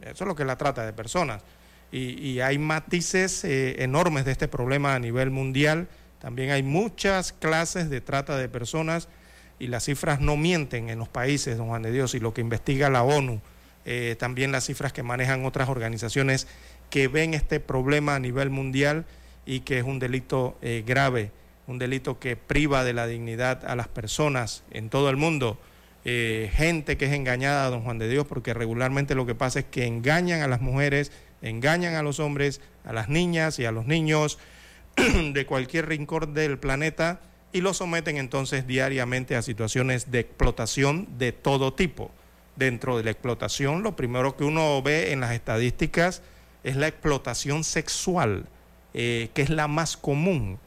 [SPEAKER 3] eso es lo que la trata de personas. y, hay matices eh, enormes de este problema a nivel mundial. También hay muchas clases de trata de personas y las cifras no mienten en los países, don Juan de Dios, y lo que investiga la ONU, eh, también las cifras que manejan otras organizaciones que ven este problema a nivel mundial y que es un delito eh, grave, un delito que priva de la dignidad a las personas en todo el mundo. gente que es engañada, don Juan de Dios, porque regularmente lo que pasa es que engañan a las mujeres, engañan a los hombres, a las niñas y a los niños [CLEARS THROAT] de cualquier rincón del planeta y los someten entonces diariamente a situaciones de explotación de todo tipo. Dentro de la explotación, lo primero que uno ve en las estadísticas es la explotación sexual, eh, que es la más común,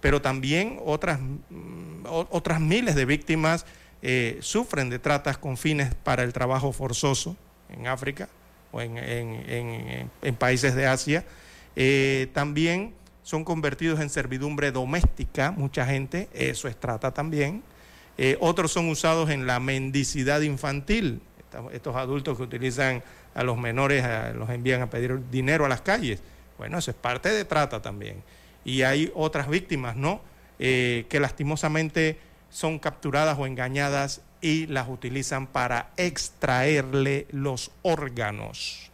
[SPEAKER 3] pero también otras, mm, otras miles de víctimas eh, sufren de tratas con fines para el trabajo forzoso en África o en, países de Asia. Eh, también son convertidos en servidumbre doméstica, mucha gente, eso es trata también. Eh, otros son usados en la mendicidad infantil, estos adultos que utilizan a los menores, los envían a pedir dinero a las calles. Bueno, eso es parte de trata también. Y hay otras víctimas, ¿no? Eh, que lastimosamente son capturadas o engañadas y las utilizan para extraerle los órganos.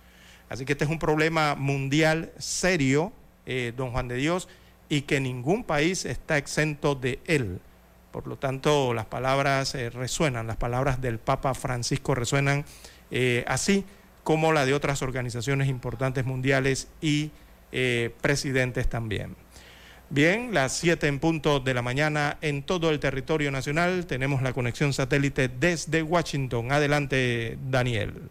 [SPEAKER 3] Así que este es un problema mundial serio, eh, don Juan de Dios, y que ningún país está exento de él. Por lo tanto, las palabras eh, resuenan, las palabras del Papa Francisco resuenan eh, así como la de otras organizaciones importantes mundiales y presidentes también. Bien, las 7 en punto de la mañana en todo el territorio nacional. Tenemos la conexión satélite desde Washington. Adelante, Daniel.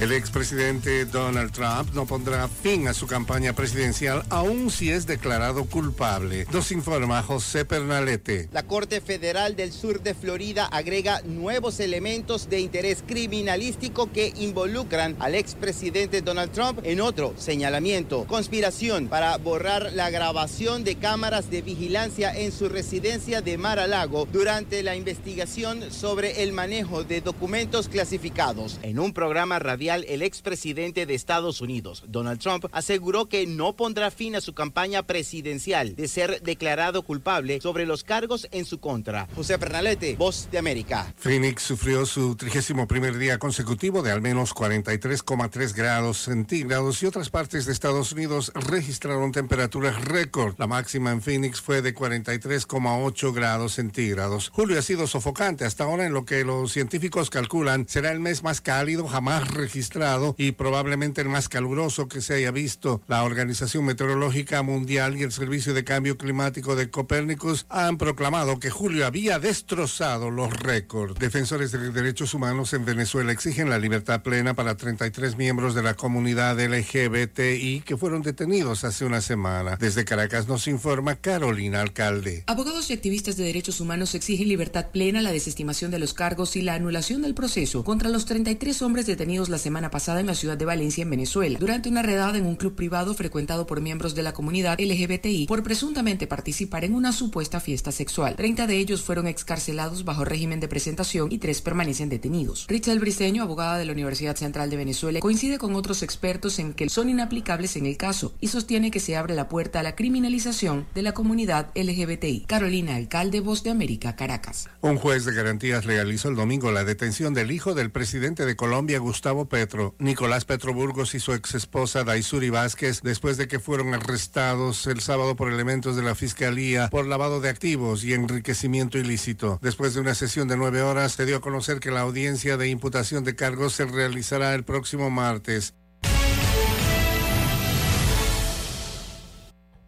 [SPEAKER 21] El expresidente Donald Trump no pondrá fin a su campaña presidencial aun si es declarado culpable. Nos informa José Pernalete.
[SPEAKER 14] La Corte Federal del Sur de Florida agrega nuevos elementos de interés criminalístico que involucran al expresidente Donald Trump en otro señalamiento. Conspiración para borrar la grabación de cámaras de vigilancia en su residencia de Mar-a-Lago durante la investigación sobre el manejo de documentos clasificados. En un programa radial el expresidente de Estados Unidos, Donald Trump, aseguró que no pondrá fin a su campaña presidencial de ser declarado culpable sobre los cargos en su contra. José Pernalete, Voz de América.
[SPEAKER 21] Phoenix sufrió su 31 primer día consecutivo de al menos 43,3 grados centígrados y otras partes de Estados Unidos registraron temperaturas récord. La máxima en Phoenix fue de 43,8 grados centígrados. Julio ha sido sofocante hasta ahora en lo que los científicos calculan será el mes más cálido jamás registrado y probablemente el más caluroso que se haya visto. La Organización Meteorológica Mundial y el Servicio de Cambio Climático de Copérnicus han proclamado que julio había destrozado los récords. Defensores de derechos humanos en Venezuela exigen la libertad plena para 33 miembros de la comunidad LGBTI que fueron detenidos hace una semana. Desde Caracas nos informa Carolina Alcalde.
[SPEAKER 22] Abogados y activistas de derechos humanos exigen libertad plena, la desestimación de los cargos y la anulación del proceso contra los 33 hombres detenidos la semana semana pasada en la ciudad de Valencia, en Venezuela, durante una redada en un club privado frecuentado por miembros de la comunidad LGBTI por presuntamente participar en una supuesta fiesta sexual. Treinta de ellos fueron excarcelados bajo régimen de presentación y tres permanecen detenidos. Richel Briceño, abogada de la Universidad Central de Venezuela, coincide con otros expertos en que son inaplicables en el caso y sostiene que se abre la puerta a la criminalización de la comunidad LGBTI. Carolina Alcalde, Voz de América, Caracas.
[SPEAKER 21] Un juez de garantías legalizó el domingo la detención del hijo del presidente de Colombia, Gustavo Pérez Nicolás Petro Burgos y su ex esposa Daisuri Vázquez, después de que fueron arrestados el sábado por elementos de la Fiscalía por lavado de activos y enriquecimiento ilícito. Después de una sesión de nueve horas, se dio a conocer que la audiencia de imputación de cargos se realizará el próximo martes.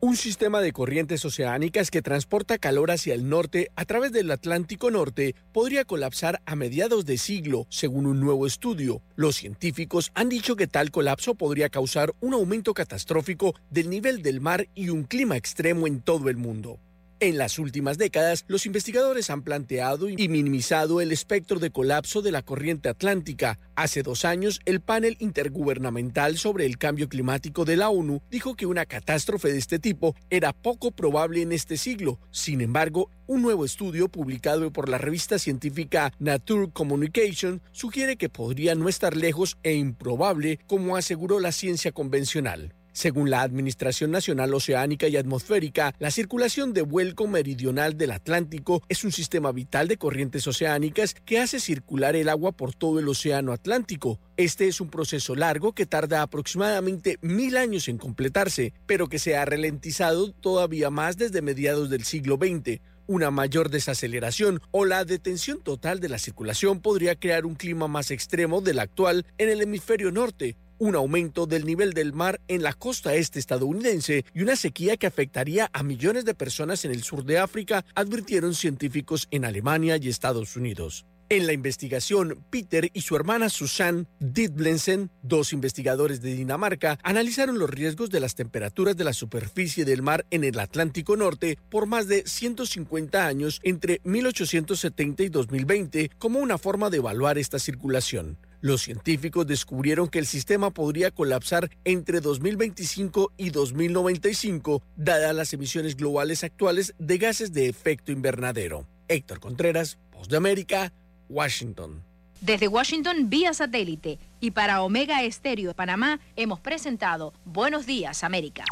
[SPEAKER 23] Un sistema de corrientes oceánicas que transporta calor hacia el norte a través del Atlántico Norte podría colapsar a mediados de siglo, según un nuevo estudio. Los científicos han dicho que tal colapso podría causar un aumento catastrófico del nivel del mar y un clima extremo en todo el mundo. En las últimas décadas, los investigadores han planteado y minimizado el espectro de colapso de la corriente atlántica. Hace dos años, el panel intergubernamental sobre el cambio climático de la ONU dijo que una catástrofe de este tipo era poco probable en este siglo. Sin embargo, un nuevo estudio publicado por la revista científica Nature Communication sugiere que podría no estar lejos e improbable como aseguró la ciencia convencional. Según la Administración Nacional Oceánica y Atmosférica, la circulación de vuelco meridional del Atlántico es un sistema vital de corrientes oceánicas que hace circular el agua por todo el Océano Atlántico. Este es un proceso largo que tarda aproximadamente mil años en completarse, pero que se ha ralentizado todavía más desde mediados del siglo XX. Una mayor desaceleración o la detención total de la circulación podría crear un clima más extremo del actual en el hemisferio norte, un aumento del nivel del mar en la costa este estadounidense y una sequía que afectaría a millones de personas en el sur de África, advirtieron científicos en Alemania y Estados Unidos. En la investigación, Peter y su hermana Susanne Didblensen, dos investigadores de Dinamarca, analizaron los riesgos de las temperaturas de la superficie del mar en el Atlántico Norte por más de 150 años entre 1870 y 2020 como una forma de evaluar esta circulación. Los científicos descubrieron que el sistema podría colapsar entre 2025 y 2095, dadas las emisiones globales actuales de gases de efecto invernadero. Héctor Contreras, Voz de América, Washington.
[SPEAKER 24] Desde Washington vía satélite y para Omega Estéreo de Panamá hemos presentado Buenos Días América.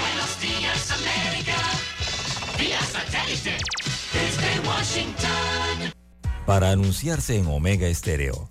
[SPEAKER 4] Buenos días América, vía satélite desde Washington.
[SPEAKER 2] Para anunciarse en Omega Estéreo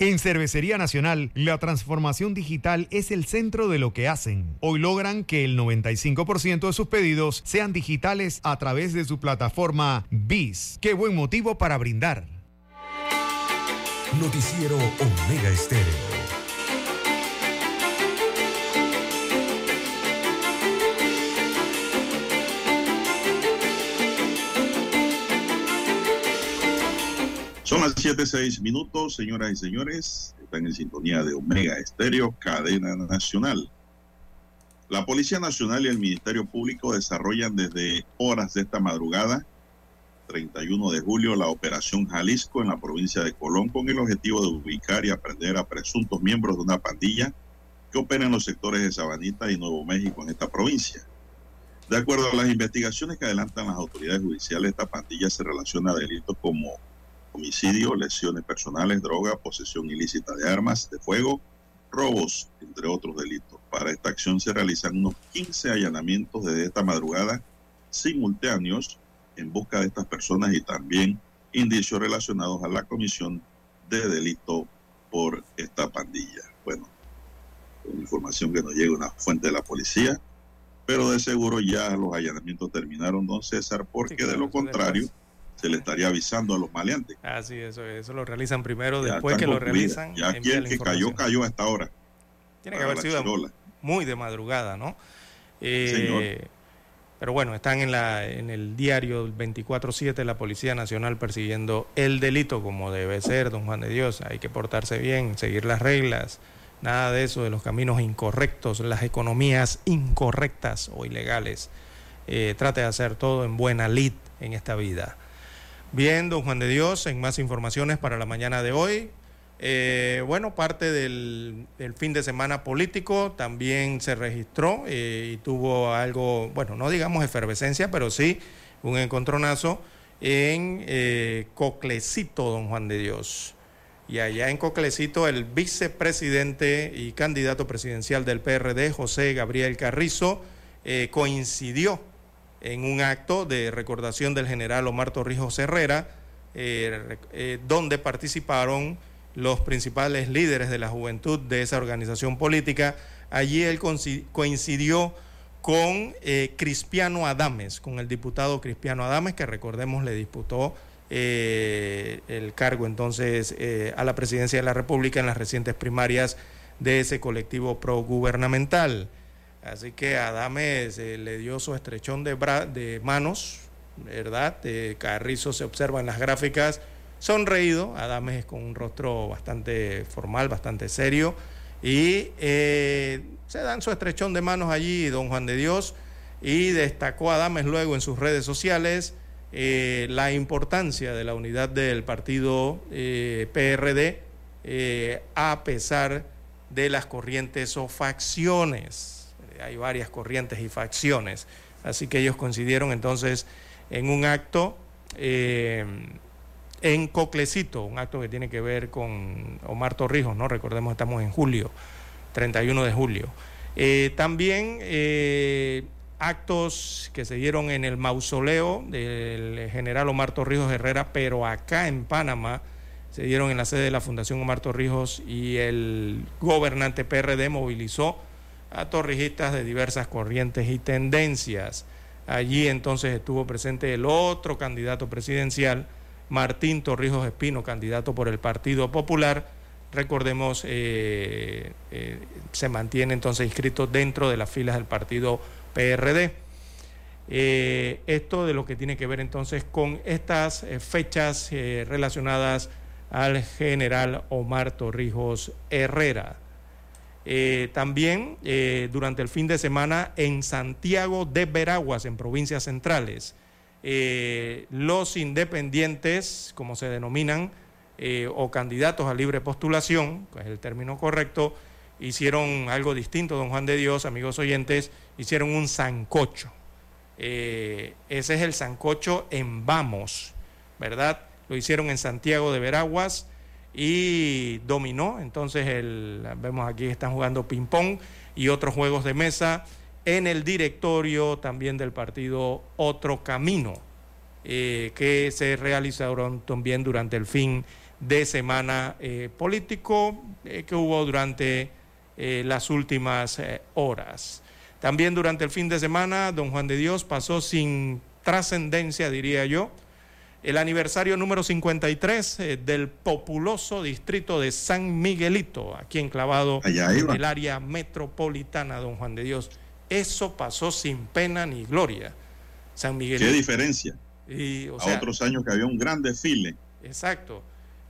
[SPEAKER 25] En Cervecería Nacional, la transformación digital es el centro de lo que hacen. Hoy logran que el 95% de sus pedidos sean digitales a través de su plataforma BIS. Qué buen motivo para brindar.
[SPEAKER 6] Noticiero Omega Estéreo.
[SPEAKER 1] Son las 7:06 minutos, señoras y señores. Están en sintonía de Omega Estéreo, cadena nacional. La Policía Nacional y el Ministerio Público desarrollan desde horas de esta madrugada, 31 de julio, la Operación Jalisco en la provincia de Colón con el objetivo de ubicar y aprender a presuntos miembros de una pandilla que opera en los sectores de Sabanita y Nuevo México en esta provincia. De acuerdo a las investigaciones que adelantan las autoridades judiciales, esta pandilla se relaciona a delitos como homicidio, lesiones personales, droga, posesión ilícita de armas de fuego, robos, entre otros delitos. Para esta acción se realizan unos 15 allanamientos desde esta madrugada simultáneos en busca de estas personas y también indicios relacionados a la comisión de delito por esta pandilla. Bueno, información que nos llega una fuente de la policía, pero de seguro ya los allanamientos terminaron, don César, porque de lo contrario se le estaría avisando a los maleantes.
[SPEAKER 3] Ah, sí, eso, eso lo realizan primero, después que lo realizan.
[SPEAKER 1] Ya aquí el que cayó, cayó a esta hora.
[SPEAKER 3] Tiene que haber sido muy de madrugada, ¿no? Eh, pero bueno, están en, la, en el diario 24-7 la Policía Nacional persiguiendo el delito como debe ser, don Juan de Dios. Hay que portarse bien, seguir las reglas, nada de eso, de los caminos incorrectos, las economías incorrectas o ilegales. Eh, trate de hacer todo en buena lid en esta vida. Bien, don Juan de Dios, en más informaciones para la mañana de hoy, Eh, bueno, parte del, fin de semana político también se registró eh, y tuvo algo, bueno, no digamos efervescencia, pero sí un encontronazo en eh, Coclecito, don Juan de Dios. Y allá en Coclecito, el vicepresidente y candidato presidencial del PRD, José Gabriel Carrizo, eh, coincidió en un acto de recordación del general Omar Torrijos Herrera, eh, donde participaron los principales líderes de la juventud de esa organización política. Allí él coincidió con eh, Cristiano Adames, con el diputado Cristiano Adames, que recordemos le disputó eh, el cargo entonces eh, a la presidencia de la República en las recientes primarias de ese colectivo progubernamental. Así que Adames le dio su estrechón de, de manos, ¿verdad? Carrizo se observa en las gráficas sonreído, Adames con un rostro bastante formal, bastante serio, y se dan su estrechón de manos allí, don Juan de Dios, y destacó Adames luego en sus redes sociales eh, la importancia de la unidad del partido eh, PRD eh, a pesar de las corrientes o facciones. Hay varias corrientes y facciones. Así que ellos coincidieron entonces en un acto en Coclecito, un acto que tiene que ver con Omar Torrijos, ¿no? Recordemos, estamos en julio. 31 de julio. Eh, también eh, actos que se dieron en el mausoleo del general Omar Torrijos Herrera, pero acá en Panamá se dieron en la sede de la Fundación Omar Torrijos y el gobernante PRD movilizó a torrijistas de diversas corrientes y tendencias. Allí entonces estuvo presente el otro candidato presidencial, Martín Torrijos Espino, candidato por el Partido Popular, recordemos, eh, eh, se mantiene entonces inscrito dentro de las filas del partido PRD. Eh, esto de lo que tiene que ver entonces con estas fechas relacionadas al general Omar Torrijos Herrera. También durante el fin de semana en Santiago de Veraguas, en provincias centrales, los independientes, como se denominan, eh, o candidatos a libre postulación, que es el término correcto, hicieron algo distinto, don Juan de Dios, amigos oyentes, hicieron un sancocho. Eh, ese es el sancocho en Vamos, ¿verdad? Lo hicieron en Santiago de Veraguas y dominó. Entonces, el, vemos aquí están jugando ping-pong y otros juegos de mesa en el directorio también del partido Otro Camino, eh, que se realizaron también durante el fin de semana eh, político eh, que hubo durante las últimas horas. También durante el fin de semana, don Juan de Dios pasó sin trascendencia, diría yo, el aniversario número 53 del populoso distrito de San Miguelito, aquí enclavado en el área metropolitana, don Juan de Dios. Eso pasó sin pena ni gloria. San Miguelito.
[SPEAKER 1] ¿Qué diferencia? Y, a otros años que había un gran desfile.
[SPEAKER 3] Exacto.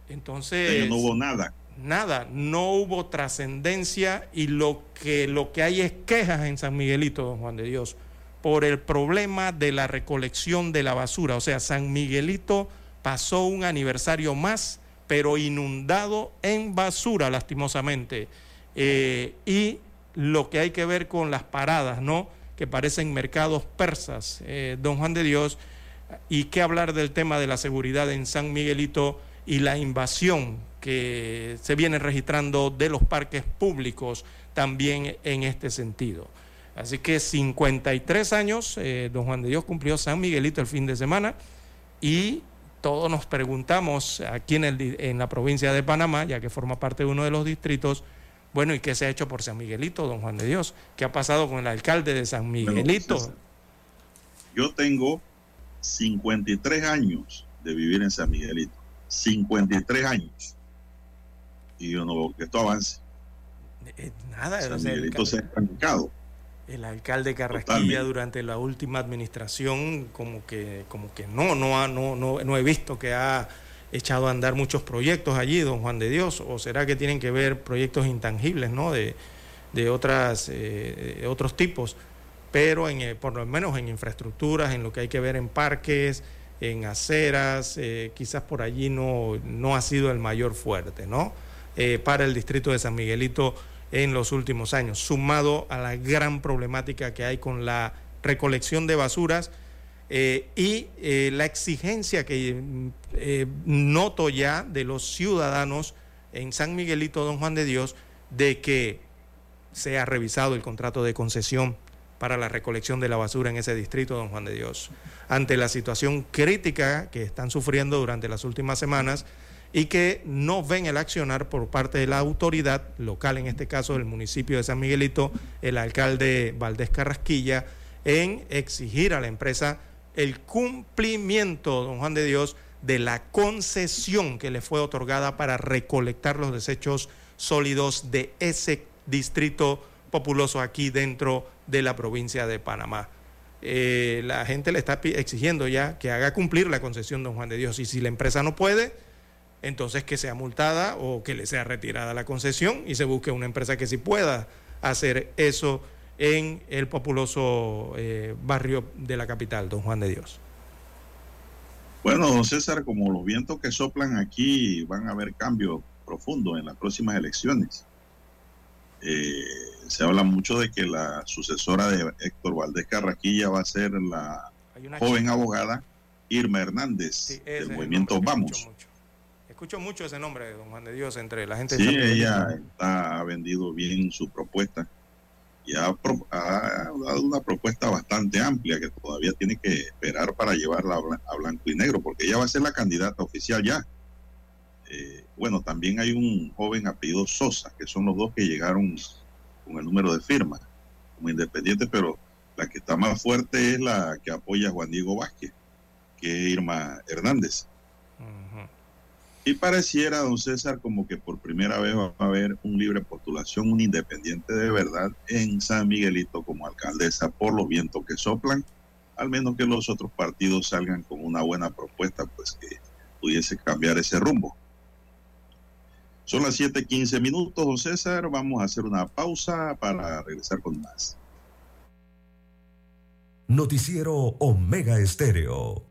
[SPEAKER 3] Entonces...
[SPEAKER 1] no hubo nada.
[SPEAKER 3] Nada, no hubo trascendencia y lo que, lo que hay es quejas en San Miguelito, don Juan de Dios, por el problema de la recolección de la basura. O sea, San Miguelito pasó un aniversario más, pero inundado en basura, lastimosamente. Eh, y lo que hay que ver con las paradas, ¿no? Que parecen mercados persas, eh, don Juan de Dios. Y qué hablar del tema de la seguridad en San Miguelito y la invasión que se viene registrando de los parques públicos también en este sentido. Así que 53 años, eh, don Juan de Dios cumplió San Miguelito el fin de semana y todos nos preguntamos aquí en, el, en la provincia de Panamá, ya que forma parte de uno de los distritos, bueno, ¿y qué se ha hecho por San Miguelito, don Juan de Dios? ¿Qué ha pasado con el alcalde de San Miguelito?
[SPEAKER 1] yo tengo 53 años de vivir en San Miguelito. 53 años. Y yo no veo que esto avance.
[SPEAKER 3] Eh, nada,
[SPEAKER 1] San Miguelito se ha estancado.
[SPEAKER 3] El alcalde Carrasquilla durante la última administración como que como que no no ha, no, no no he visto que ha echado a andar muchos proyectos allí, don Juan de Dios, o será que tienen que ver proyectos intangibles, ¿no? De, de otras eh, otros tipos, pero en, eh, por lo menos en infraestructuras, en lo que hay que ver en parques, en aceras, eh, quizás por allí no, no ha sido el mayor fuerte, ¿no? para el distrito de San Miguelito en los últimos años, sumado a la gran problemática que hay con la recolección de basuras eh, y eh, la exigencia que noto ya de los ciudadanos en San Miguelito, Don Juan de Dios, de que sea revisado el contrato de concesión para la recolección de la basura en ese distrito, don Juan de Dios, ante la situación crítica que están sufriendo durante las últimas semanas y que no ven el accionar por parte de la autoridad local, en este caso del municipio de San Miguelito, el alcalde Valdés Carrasquilla, en exigir a la empresa el cumplimiento, don Juan de Dios, de la concesión que le fue otorgada para recolectar los desechos sólidos de ese distrito populoso aquí dentro de la provincia de Panamá. Eh, la gente le está exigiendo ya que haga cumplir la concesión don Juan de Dios y si la empresa no puede, entonces que sea multada o que le sea retirada la concesión y se busque una empresa que sí pueda hacer eso en el populoso eh, barrio de la capital, don Juan de Dios.
[SPEAKER 1] Bueno, don César, como los vientos que soplan aquí van a haber cambio profundo en las próximas elecciones. Eh, se habla mucho de que la sucesora de Héctor Valdés Carraquilla va a ser la joven abogada Irma Hernández del movimiento Vamos.
[SPEAKER 3] Escucho mucho ese nombre, don Juan de Dios, entre la gente.
[SPEAKER 1] Sí, ella ha vendido bien su propuesta y ha, dado una propuesta bastante amplia que todavía tiene que esperar para llevarla a, blanco y negro, porque ella va a ser la candidata oficial ya. Eh, bueno, también hay un joven apellido Sosa, que son los dos que llegaron con el número de firmas como independientes, pero la que está más fuerte es la que apoya a Juan Diego Vázquez, que es Irma Hernández. Y pareciera, don César, como que por primera vez va a haber un libre postulación, un independiente de verdad en San Miguelito como alcaldesa por los vientos que soplan, al menos que los otros partidos salgan con una buena propuesta, pues que pudiese cambiar ese rumbo. Son las 7:15 minutos, don César. Vamos a hacer una pausa para regresar con más.
[SPEAKER 6] Noticiero Omega Estéreo.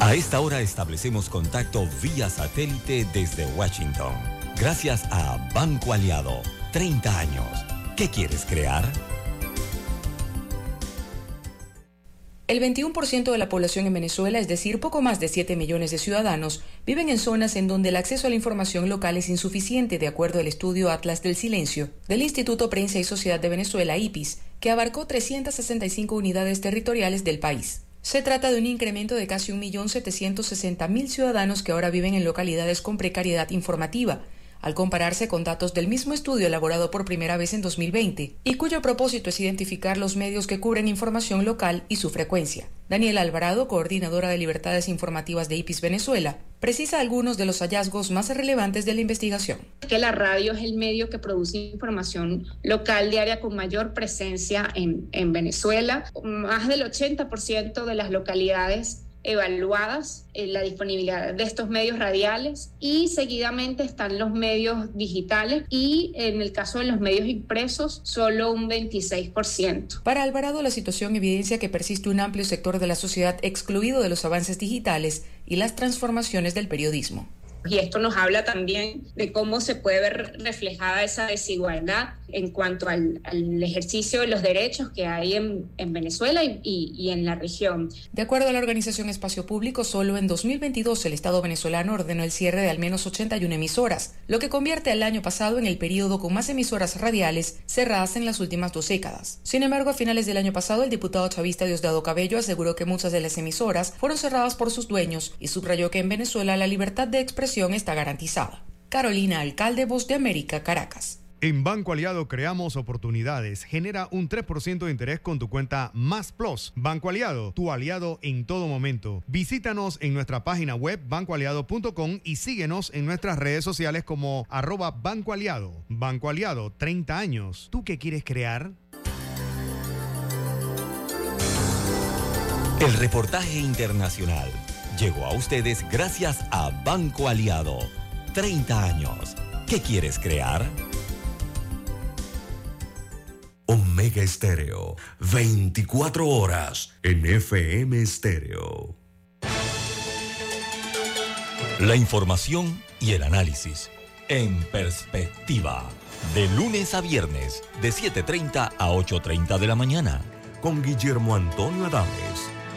[SPEAKER 2] A esta hora establecemos contacto vía satélite desde Washington. Gracias a Banco Aliado. 30 años. ¿Qué quieres crear?
[SPEAKER 22] El 21% de la población en Venezuela, es decir, poco más de 7 millones de ciudadanos, viven en zonas en donde el acceso a la información local es insuficiente, de acuerdo al estudio Atlas del Silencio del Instituto Prensa y Sociedad de Venezuela, IPIS, que abarcó 365 unidades territoriales del país. Se trata de un incremento de casi 1.760.000 ciudadanos que ahora viven en localidades con precariedad informativa, al compararse con datos del mismo estudio elaborado por primera vez en 2020 y cuyo propósito es identificar los medios que cubren información local y su frecuencia. Daniela Alvarado, coordinadora de libertades informativas de IPIS Venezuela, precisa algunos de los hallazgos más relevantes de la investigación.
[SPEAKER 26] Que la radio es el medio que produce información local diaria con mayor presencia en, en Venezuela. Más del 80% de las localidades evaluadas en la disponibilidad de estos medios radiales y seguidamente están los medios digitales y en el caso de los medios impresos solo un 26%.
[SPEAKER 22] Para Alvarado la situación evidencia que persiste un amplio sector de la sociedad excluido de los avances digitales y las transformaciones del periodismo.
[SPEAKER 26] Y esto nos habla también de cómo se puede ver reflejada esa desigualdad en cuanto al, ejercicio de los derechos que hay en, Venezuela y, y, en la región.
[SPEAKER 22] De acuerdo a la organización Espacio Público, solo en 2022 el Estado venezolano ordenó el cierre de al menos 81 emisoras, lo que convierte al año pasado en el periodo con más emisoras radiales cerradas en las últimas dos décadas. Sin embargo, a finales del año pasado, el diputado chavista Diosdado Cabello aseguró que muchas de las emisoras fueron cerradas por sus dueños y subrayó que en Venezuela la libertad de expresión está garantizada. Carolina Alcalde, Voz de América, Caracas.
[SPEAKER 25] En Banco Aliado creamos oportunidades. Genera un 3% de interés con tu cuenta Más Plus. Banco Aliado, tu aliado en todo momento. Visítanos en nuestra página web bancoaliado.com y síguenos en nuestras redes sociales como arroba Banco Aliado. Banco Aliado, 30 años. ¿Tú qué quieres crear?
[SPEAKER 2] El reportaje internacional llegó a ustedes gracias a Banco Aliado. 30 años. ¿Qué quieres crear?
[SPEAKER 6] Omega Estéreo, 24 horas en FM Estéreo.
[SPEAKER 2] La información y el análisis. En perspectiva, de lunes a viernes, de 7.30 a 8.30 de la mañana.
[SPEAKER 6] Con Guillermo Antonio Adames,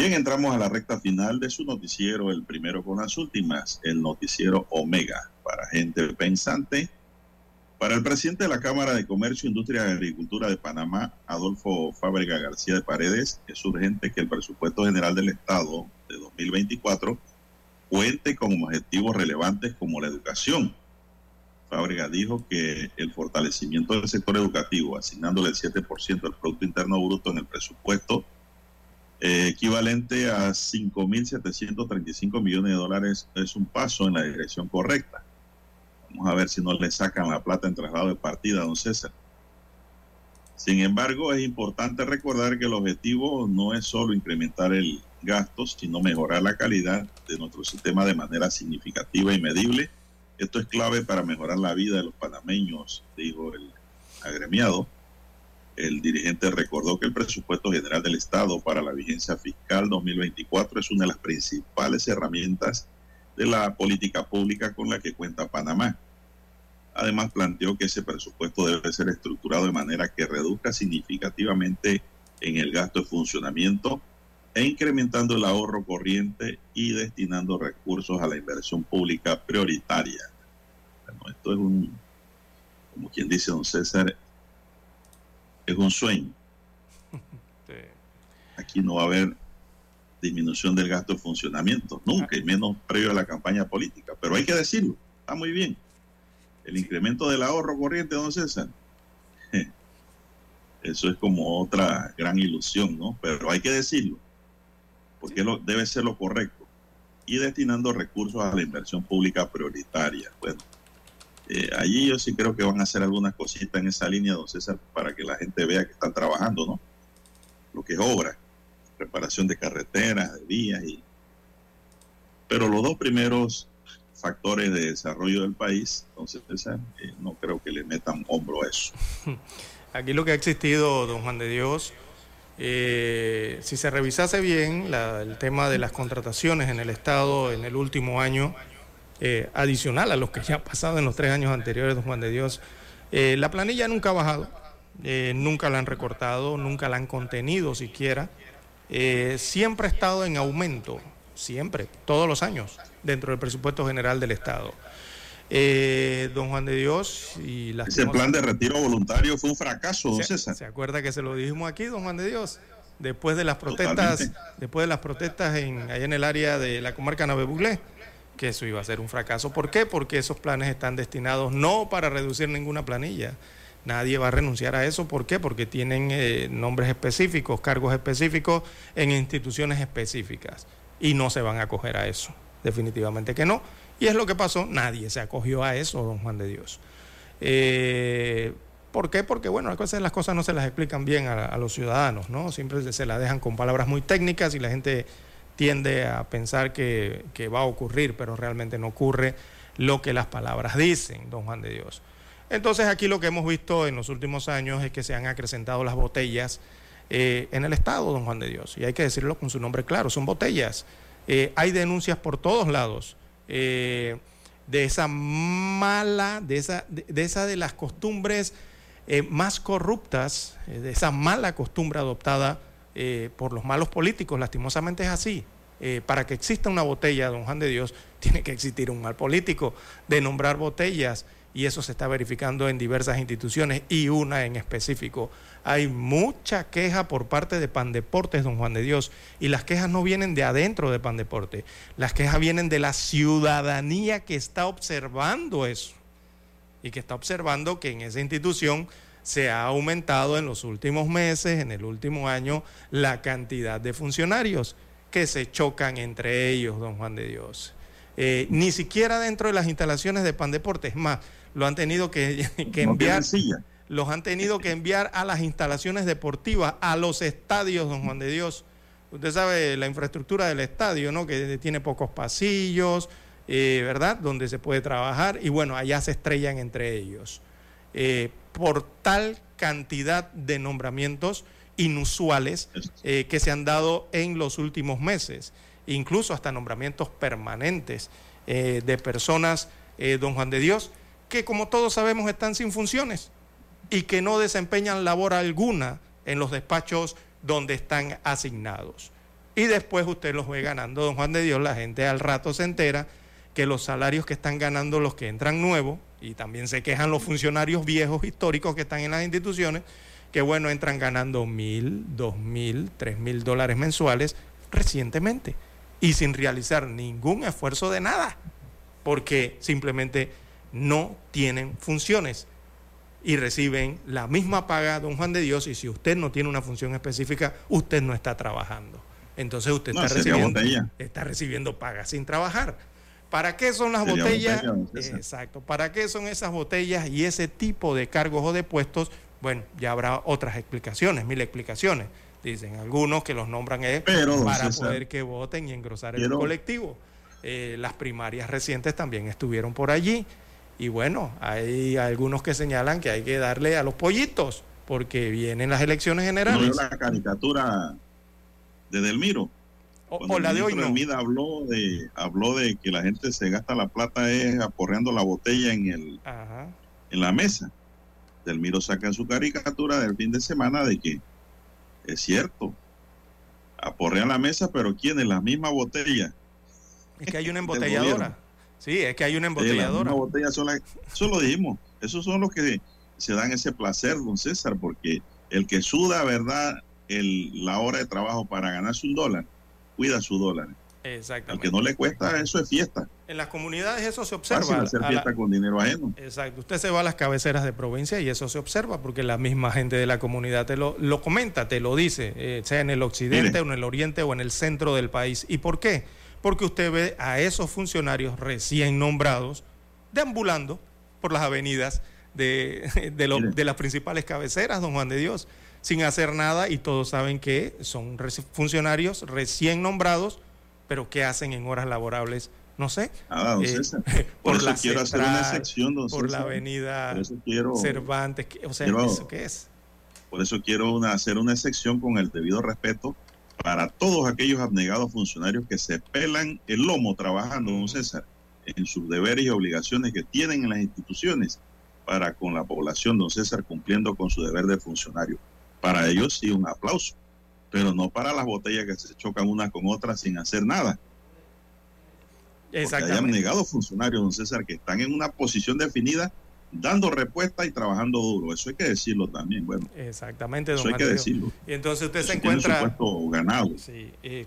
[SPEAKER 1] Bien, entramos a la recta final de su noticiero, el primero con las últimas, el noticiero Omega, para gente pensante. Para el presidente de la Cámara de Comercio, Industria y Agricultura de Panamá, Adolfo Fábrega García de Paredes, es urgente que el presupuesto general del Estado de 2024 cuente con objetivos relevantes como la educación. Fábrega dijo que el fortalecimiento del sector educativo, asignándole el 7% del Producto Interno Bruto en el presupuesto, eh, equivalente a 5.735 millones de dólares, es un paso en la dirección correcta. Vamos a ver si no le sacan la plata en traslado de partida, don César. Sin embargo, es importante recordar que el objetivo no es solo incrementar el gasto, sino mejorar la calidad de nuestro sistema de manera significativa y medible. Esto es clave para mejorar la vida de los panameños, dijo el agremiado. El dirigente recordó que el presupuesto general del Estado para la vigencia fiscal 2024 es una de las principales herramientas de la política pública con la que cuenta Panamá. Además, planteó que ese presupuesto debe ser estructurado de manera que reduzca significativamente en el gasto de funcionamiento e incrementando el ahorro corriente y destinando recursos a la inversión pública prioritaria. Bueno, esto es un, como quien dice don César, es un sueño. [LAUGHS] Aquí no va a haber disminución del gasto de funcionamiento, nunca, y menos previo a la campaña política. Pero hay que decirlo, está muy bien. El incremento del ahorro corriente, don César, eso es como otra gran ilusión, ¿no? Pero hay que decirlo, porque lo, debe ser lo correcto. Y destinando recursos a la inversión pública prioritaria. Bueno, eh, allí yo sí creo que van a hacer algunas cositas en esa línea, don César, para que la gente vea que están trabajando, ¿no? Lo que es obra, reparación de carreteras, de vías y... Pero los dos primeros factores de desarrollo del país, entonces César, eh, no creo que le metan hombro a eso. [LAUGHS]
[SPEAKER 3] Aquí lo que ha existido, don Juan de Dios, eh, si se revisase bien la, el tema de las contrataciones en el Estado en el último año, eh, adicional a los que ya han pasado en los tres años anteriores, don Juan de Dios, eh, la planilla nunca ha bajado, eh, nunca la han recortado, nunca la han contenido siquiera, eh, siempre ha estado en aumento, siempre, todos los años, dentro del presupuesto general del Estado. Eh, don Juan de Dios y las
[SPEAKER 1] Ese plan de retiro voluntario fue un fracaso, don
[SPEAKER 3] ¿Se,
[SPEAKER 1] César.
[SPEAKER 3] ¿Se acuerda que se lo dijimos aquí, don Juan de Dios? Después de las protestas,
[SPEAKER 1] Totalmente.
[SPEAKER 3] después de las protestas en, allá en el área de la comarca Navebuglé, que eso iba a ser un fracaso. ¿Por qué? Porque esos planes están destinados no para reducir ninguna planilla. Nadie va a renunciar a eso. ¿Por qué? Porque tienen eh, nombres específicos, cargos específicos en instituciones específicas. Y no se van a acoger a eso. Definitivamente que no. Y es lo que pasó. Nadie se acogió a eso, don Juan de Dios. Eh, ¿Por qué? Porque, bueno, a veces las cosas no se las explican bien a, los ciudadanos, ¿no? Siempre se las dejan con palabras muy técnicas y la gente tiende a pensar que, va a ocurrir, pero realmente no ocurre lo que las palabras dicen, don Juan de Dios. Entonces aquí lo que hemos visto en los últimos años es que se han acrecentado las botellas eh, en el Estado, don Juan de Dios. Y hay que decirlo con su nombre claro, son botellas. Eh, hay denuncias por todos lados eh, de esa mala, de esa de, esa de las costumbres más corruptas, de esa mala costumbre adoptada eh, por los malos políticos. Lastimosamente es así. Eh, para que exista una botella, don Juan de Dios, [LAUGHS] tiene que existir un mal político de nombrar botellas y eso se está verificando en diversas instituciones y una en específico. Hay mucha queja por parte de Pandeportes, don Juan de Dios, y las quejas no vienen de adentro de Pandeporte, las quejas vienen de la ciudadanía que está observando eso y que está observando que en esa institución se ha aumentado en los últimos meses, en el último año, la cantidad de funcionarios que se chocan entre ellos, don Juan de Dios. eh, ni siquiera dentro de las instalaciones de Pandeporte. Es más, lo han tenido que, [LAUGHS] enviar. los han tenido que enviar a las instalaciones deportivas, a los estadios, don Juan de Dios. Usted sabe la infraestructura del estadio, ¿no? Que tiene pocos pasillos, eh, ¿verdad? Donde se puede trabajar y bueno, allá se estrellan entre ellos. Eh, por tal cantidad de nombramientos inusuales eh, que se han dado en los últimos meses, incluso hasta nombramientos permanentes de personas, don Juan de Dios, que como todos sabemos están sin funciones y que no desempeñan labor alguna en los despachos donde están asignados. Y después usted los ve ganando, don Juan de Dios, la gente al rato se entera que los salarios que están ganando los que entran nuevos, y también se quejan los funcionarios viejos históricos que están en las instituciones, que bueno, entran ganando mil, dos mil, tres mil dólares mensuales recientemente y sin realizar ningún esfuerzo de nada, porque simplemente no tienen funciones y reciben la misma paga, don Juan de Dios, y si usted no tiene una función específica, usted no está trabajando. Entonces usted está, recibiendo, está recibiendo paga sin trabajar. ¿Para qué son las botellas? Exacto. ¿Para qué son esas botellas y ese tipo de cargos o de puestos? Bueno, ya habrá otras explicaciones, mil explicaciones. Dicen algunos que los nombran es para poder que voten y engrosar el colectivo. Eh, las primarias recientes también estuvieron por allí. Y bueno, hay algunos que señalan que hay que darle a los pollitos, porque vienen las elecciones generales.
[SPEAKER 1] la caricatura de Delmiro. O, la de hoy no. habló de, habló de que la gente se gasta la plata es aporreando la botella en, el, en la mesa. Delmiro saca su caricatura del fin de semana de que es cierto, aporrean la mesa, pero ¿quién es la misma botella?
[SPEAKER 3] Es que hay una [LAUGHS] embotelladora. Sí, es que hay una embotelladora.
[SPEAKER 1] Botella sola, eso lo dijimos. Esos son los que se dan ese placer, don César, porque el que suda, ¿verdad? El, la hora de trabajo para ganarse un dólar, cuida su dólar. Exactamente. Al que no le cuesta, eso es fiesta.
[SPEAKER 3] En las comunidades eso se observa. Fácil
[SPEAKER 1] hacer fiesta con dinero ajeno.
[SPEAKER 3] Exacto. Usted se va a las cabeceras de provincia y eso se observa porque la misma gente de la comunidad te lo, lo comenta, te lo dice, eh, sea en el occidente o en el oriente o en el centro del país. ¿Y por qué? porque usted ve a esos funcionarios recién nombrados deambulando por las avenidas de, [LAUGHS] de, las principales cabeceras, don Juan de Dios, sin hacer nada y todos saben que son funcionarios recién nombrados, pero ¿qué hacen en horas laborables? No sé.
[SPEAKER 1] Ah, don eh, [LAUGHS] Por, eso quiero hacer una sección, don
[SPEAKER 3] Por la avenida Cervantes. O sea, ¿eso qué es?
[SPEAKER 1] Por eso quiero hacer una sección con el debido respeto para todos aquellos abnegados funcionarios que se pelan el lomo trabajando, don César, en sus deberes y obligaciones que tienen en las instituciones para con la población, don César, cumpliendo con su deber de funcionario. Para ellos sí un aplauso, pero no para las botellas que se chocan unas con otras sin hacer nada. Porque hay abnegados funcionarios, don César, que están en una posición definida dando respuesta y trabajando duro. Eso hay que decirlo también. Bueno,
[SPEAKER 3] exactamente, don
[SPEAKER 1] Eso hay que decirlo.
[SPEAKER 3] Y entonces usted se encuentra.
[SPEAKER 1] ganado.
[SPEAKER 3] Sí, eh,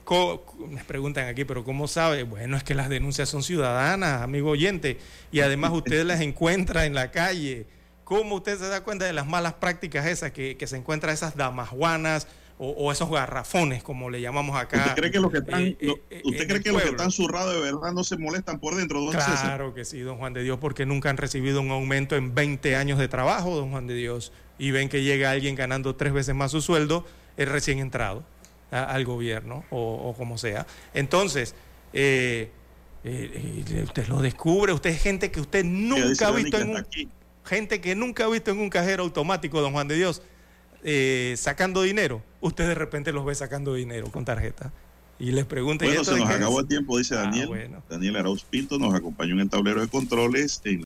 [SPEAKER 3] me preguntan aquí, pero ¿cómo sabe? Bueno, es que las denuncias son ciudadanas, amigo oyente, y además [LAUGHS] usted las encuentra en la calle. ¿Cómo usted se da cuenta de las malas prácticas esas que, que se encuentran esas damajuanas? o, esos garrafones, como le llamamos acá.
[SPEAKER 1] ¿Usted cree que los que están, eh, eh, ¿usted cree que los que están zurrados de verdad no se molestan por dentro?
[SPEAKER 3] Don claro que sí, don Juan de Dios, porque nunca han recibido un aumento en 20 años de trabajo, don Juan de Dios, y ven que llega alguien ganando tres veces más su sueldo, es recién entrado al gobierno o, como sea. Entonces, eh, usted lo descubre, usted es gente que usted nunca ha visto en un, gente que nunca ha visto en un cajero automático, don Juan de Dios eh, sacando dinero, usted de repente los ve sacando dinero con tarjeta. Y les pregunta.
[SPEAKER 1] Bueno, se nos acabó el tiempo, dice ah, Daniel. Daniel Arauz Pinto nos acompañó en el tablero de controles. En